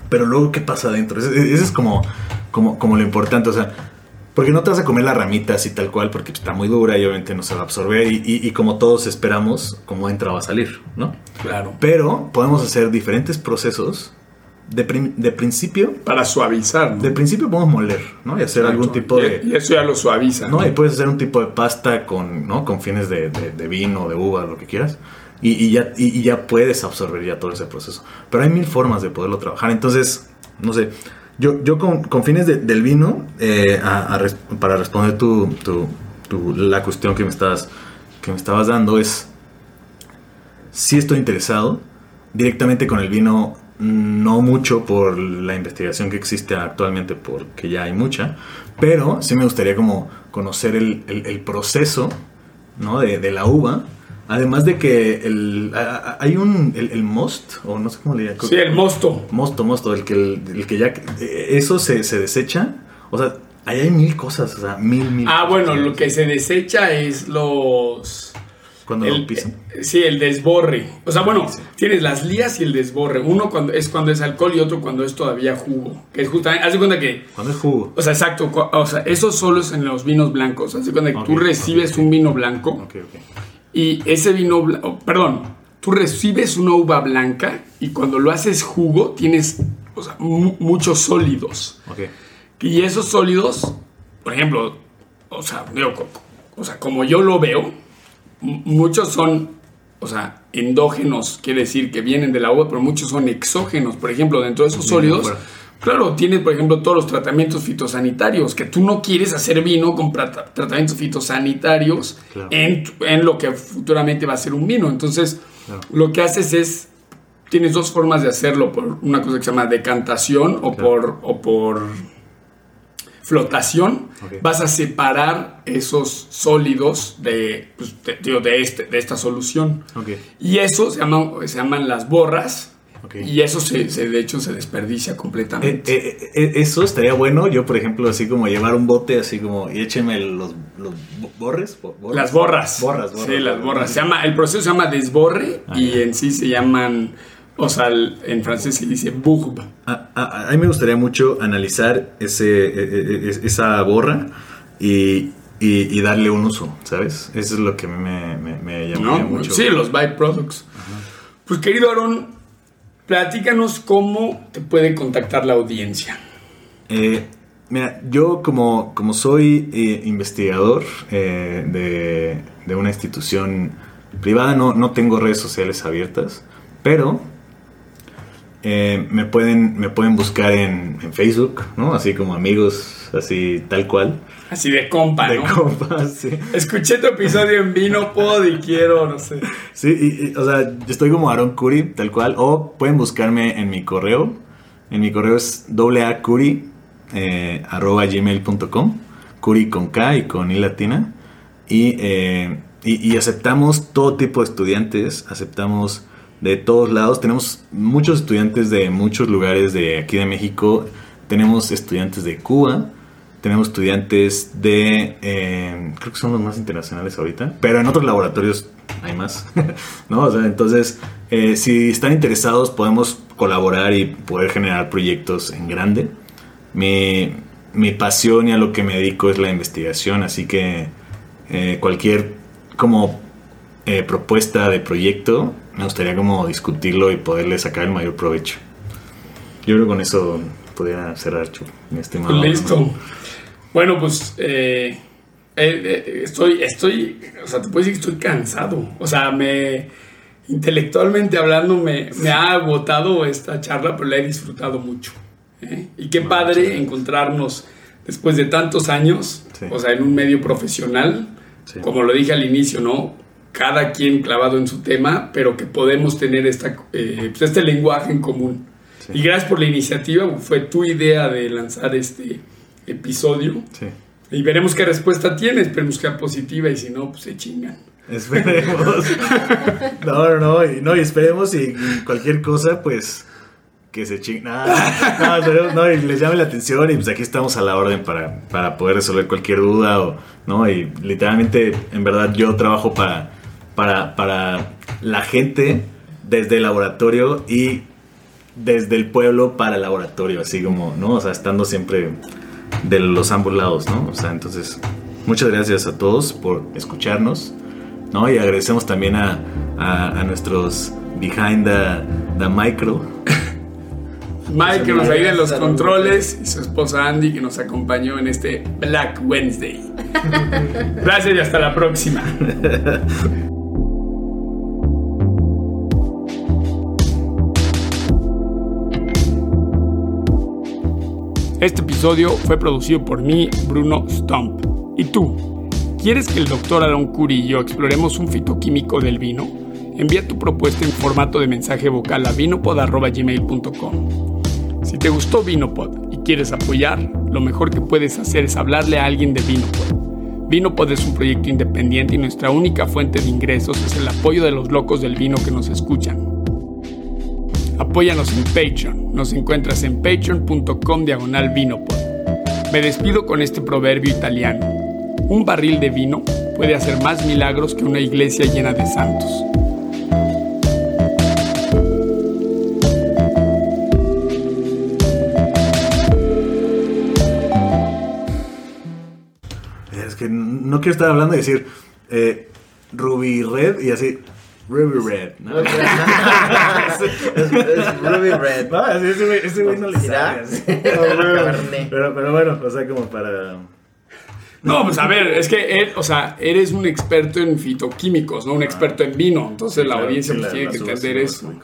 pero luego qué pasa adentro. Ese, ese es como, como, como lo importante, o sea, porque no te vas a comer la ramita así tal cual, porque está muy dura y obviamente no se va a absorber y, y- y como todos esperamos, como entra va a salir, ¿no? Claro. Pero podemos hacer diferentes procesos de, de principio. Para suavizar, ¿no? De principio podemos moler, ¿no? Y hacer algún tipo de... Y eso ya lo suaviza. ¿no? Y puedes hacer un tipo de pasta con, ¿no? con fines de, de- de vino, de uva, lo que quieras. Y, y ya, y, y ya puedes absorber ya todo ese proceso. Pero hay mil formas de poderlo trabajar. Entonces, no sé, yo, yo con, con fines de- del vino, eh, a- a res- para responder tu, tu- tu- la cuestión que me, estabas, que me estabas dando es, si estoy interesado directamente con el vino, no mucho por la investigación que existe actualmente, porque ya hay mucha, pero sí me gustaría como conocer el, el- el proceso ¿no? de, de la uva. Además de que el, a- a- hay un, el, most, o no sé cómo le llaman. Sí, el mosto. Mosto, mosto, el que, el, que ya, eso se, se desecha. O sea, ahí hay mil cosas, o sea, mil, mil. Ah, cosas. bueno, lo que se desecha es los... Cuando El, lo pisan. eh, sí, el desborre. O sea, bueno, Sí. tienes las lías y el desborre. Uno cuando es cuando es alcohol y otro cuando es todavía jugo. Que es justamente, haz de cuenta que Cuando es jugo. O sea, exacto. O sea, eso solo es en los vinos blancos. Así cuando tú Ok, recibes ok, un vino blanco Ok, ok. y ese vino, oh, perdón, tú recibes una uva blanca y cuando lo haces jugo tienes o sea, mu- muchos sólidos. Ok. Y esos sólidos, por ejemplo, o sea, digo, o sea, como yo lo veo, muchos son, o sea, endógenos, quiere decir que vienen de la uva, pero muchos son exógenos. Por ejemplo, dentro de esos sólidos, claro, tienes, por ejemplo, todos los tratamientos fitosanitarios, que tú no quieres hacer vino con tratamientos fitosanitarios Claro. en, en lo que futuramente va a ser un vino. Entonces, Claro. lo que haces es tienes dos formas de hacerlo, por una cosa que se llama decantación o, Claro. por, o por flotación. Vas a separar esos sólidos de, pues, de, este, de esta solución. Ok. Y eso se, llama, se llaman las borras. Y eso se, se- de hecho se desperdicia Eh, completamente. eh, eh, eso estaría bueno. Yo, por ejemplo, así como llevar un bote, así como, y échenme los, los bo- borres. Las borras. Borras, borras. Sí, las borras. Se llama, el proceso se llama desborre Ah, y ya. en sí se llaman, o sea, en francés se dice bourbe. A, a- a mí me gustaría mucho analizar ese, eh, eh, eh, esa borra y, y- y darle un uso, ¿sabes? Eso es lo que a mí me, me, me llamaría ¿no? mucho. Sí, los byproducts. Pues querido Aaron, platícanos cómo te puede contactar la audiencia. Eh, mira, yo como, como soy eh, investigador eh, de, de una institución privada, no, no tengo redes sociales abiertas, pero eh, me, pueden, me pueden buscar en, en Facebook, ¿no? Así como amigos, así tal cual. Así de compa, de ¿no? compas, sí. Escuché tu episodio en Vino Pod y quiero, no sé. Sí, y- y, o sea, yo estoy como Aaron Curi, tal cual. O pueden buscarme en mi correo. En mi correo es doubleacuri eh, arroba gmail.com. Curi con K y con I latina. Y, eh, y, y aceptamos todo tipo de estudiantes. Aceptamos de todos lados. Tenemos muchos estudiantes de muchos lugares de aquí de México. Tenemos estudiantes de Cuba. Tenemos estudiantes de, eh, creo que son los más internacionales ahorita, pero en otros laboratorios hay más, ¿no? O sea, entonces, eh, si están interesados, podemos colaborar y poder generar proyectos en grande. Mi, mi pasión y a lo que me dedico es la investigación, así que eh, cualquier como eh, propuesta de proyecto, me gustaría como discutirlo y poderle sacar el mayor provecho. Yo creo que con eso podría cerrar, Chu, mi estimado. Listo. Bueno, pues eh, eh, estoy, estoy, o sea, te puedo decir que estoy cansado. O sea, me, intelectualmente hablando, me, me ha agotado esta charla, pero la he disfrutado mucho. Y qué padre encontrarnos después de tantos años, Sí. o sea, en un medio profesional, Sí. como lo dije al inicio, ¿no? Cada quien clavado en su tema, pero que podemos tener esta, eh, pues, este lenguaje en común. Sí. Y gracias por la iniciativa, fue tu idea de lanzar este episodio. Sí. Y veremos qué respuesta tiene, esperemos que sea positiva y si no, pues se chingan. Esperemos. No, no, no, y, no, y esperemos y cualquier cosa, pues, que se chingue. No, no, no, y les llame la atención y pues aquí estamos a la orden para, para poder resolver cualquier duda o, ¿no? Y literalmente, en verdad, yo trabajo para, para, para la gente desde el laboratorio y desde el pueblo para el laboratorio, así como, ¿no? O sea, estando siempre de los ambos lados, ¿no? O sea, entonces, muchas gracias a todos por escucharnos, ¿no? Y agradecemos también a, a, a nuestros behind the, the micro. Mike, que nos ayuda en los controles, y su esposa Andy, que nos acompañó en este Black Wednesday. Gracias y hasta la próxima. Este episodio fue producido por mí, Bruno Stump. ¿Y tú? ¿Quieres que el doctor Aaron Curry y yo exploremos un fitoquímico del vino? Envía tu propuesta en formato de mensaje vocal a vinopod.gmail.com. Si te gustó Vinopod y quieres apoyar, lo mejor que puedes hacer es hablarle a alguien de Vinopod. Vinopod es un proyecto independiente y nuestra única fuente de ingresos es el apoyo de los locos del vino que nos escuchan. Apóyanos en Patreon. Nos encuentras en patreon.com diagonal vinopod. Me despido con este proverbio italiano. Un barril de vino puede hacer más milagros que una iglesia llena de santos. Es que no quiero estar hablando y decir eh, Ruby Red y así. Ruby Red. ¿no? es, es Ruby Red. No, ese güey, ese güey no le sabe. Pero, pero bueno, o sea, como para. No, pues a ver, es que, él, o sea, eres un experto en fitoquímicos, no un experto en vino. Entonces la Claro, audiencia sí, pues, la- tiene que entender eso.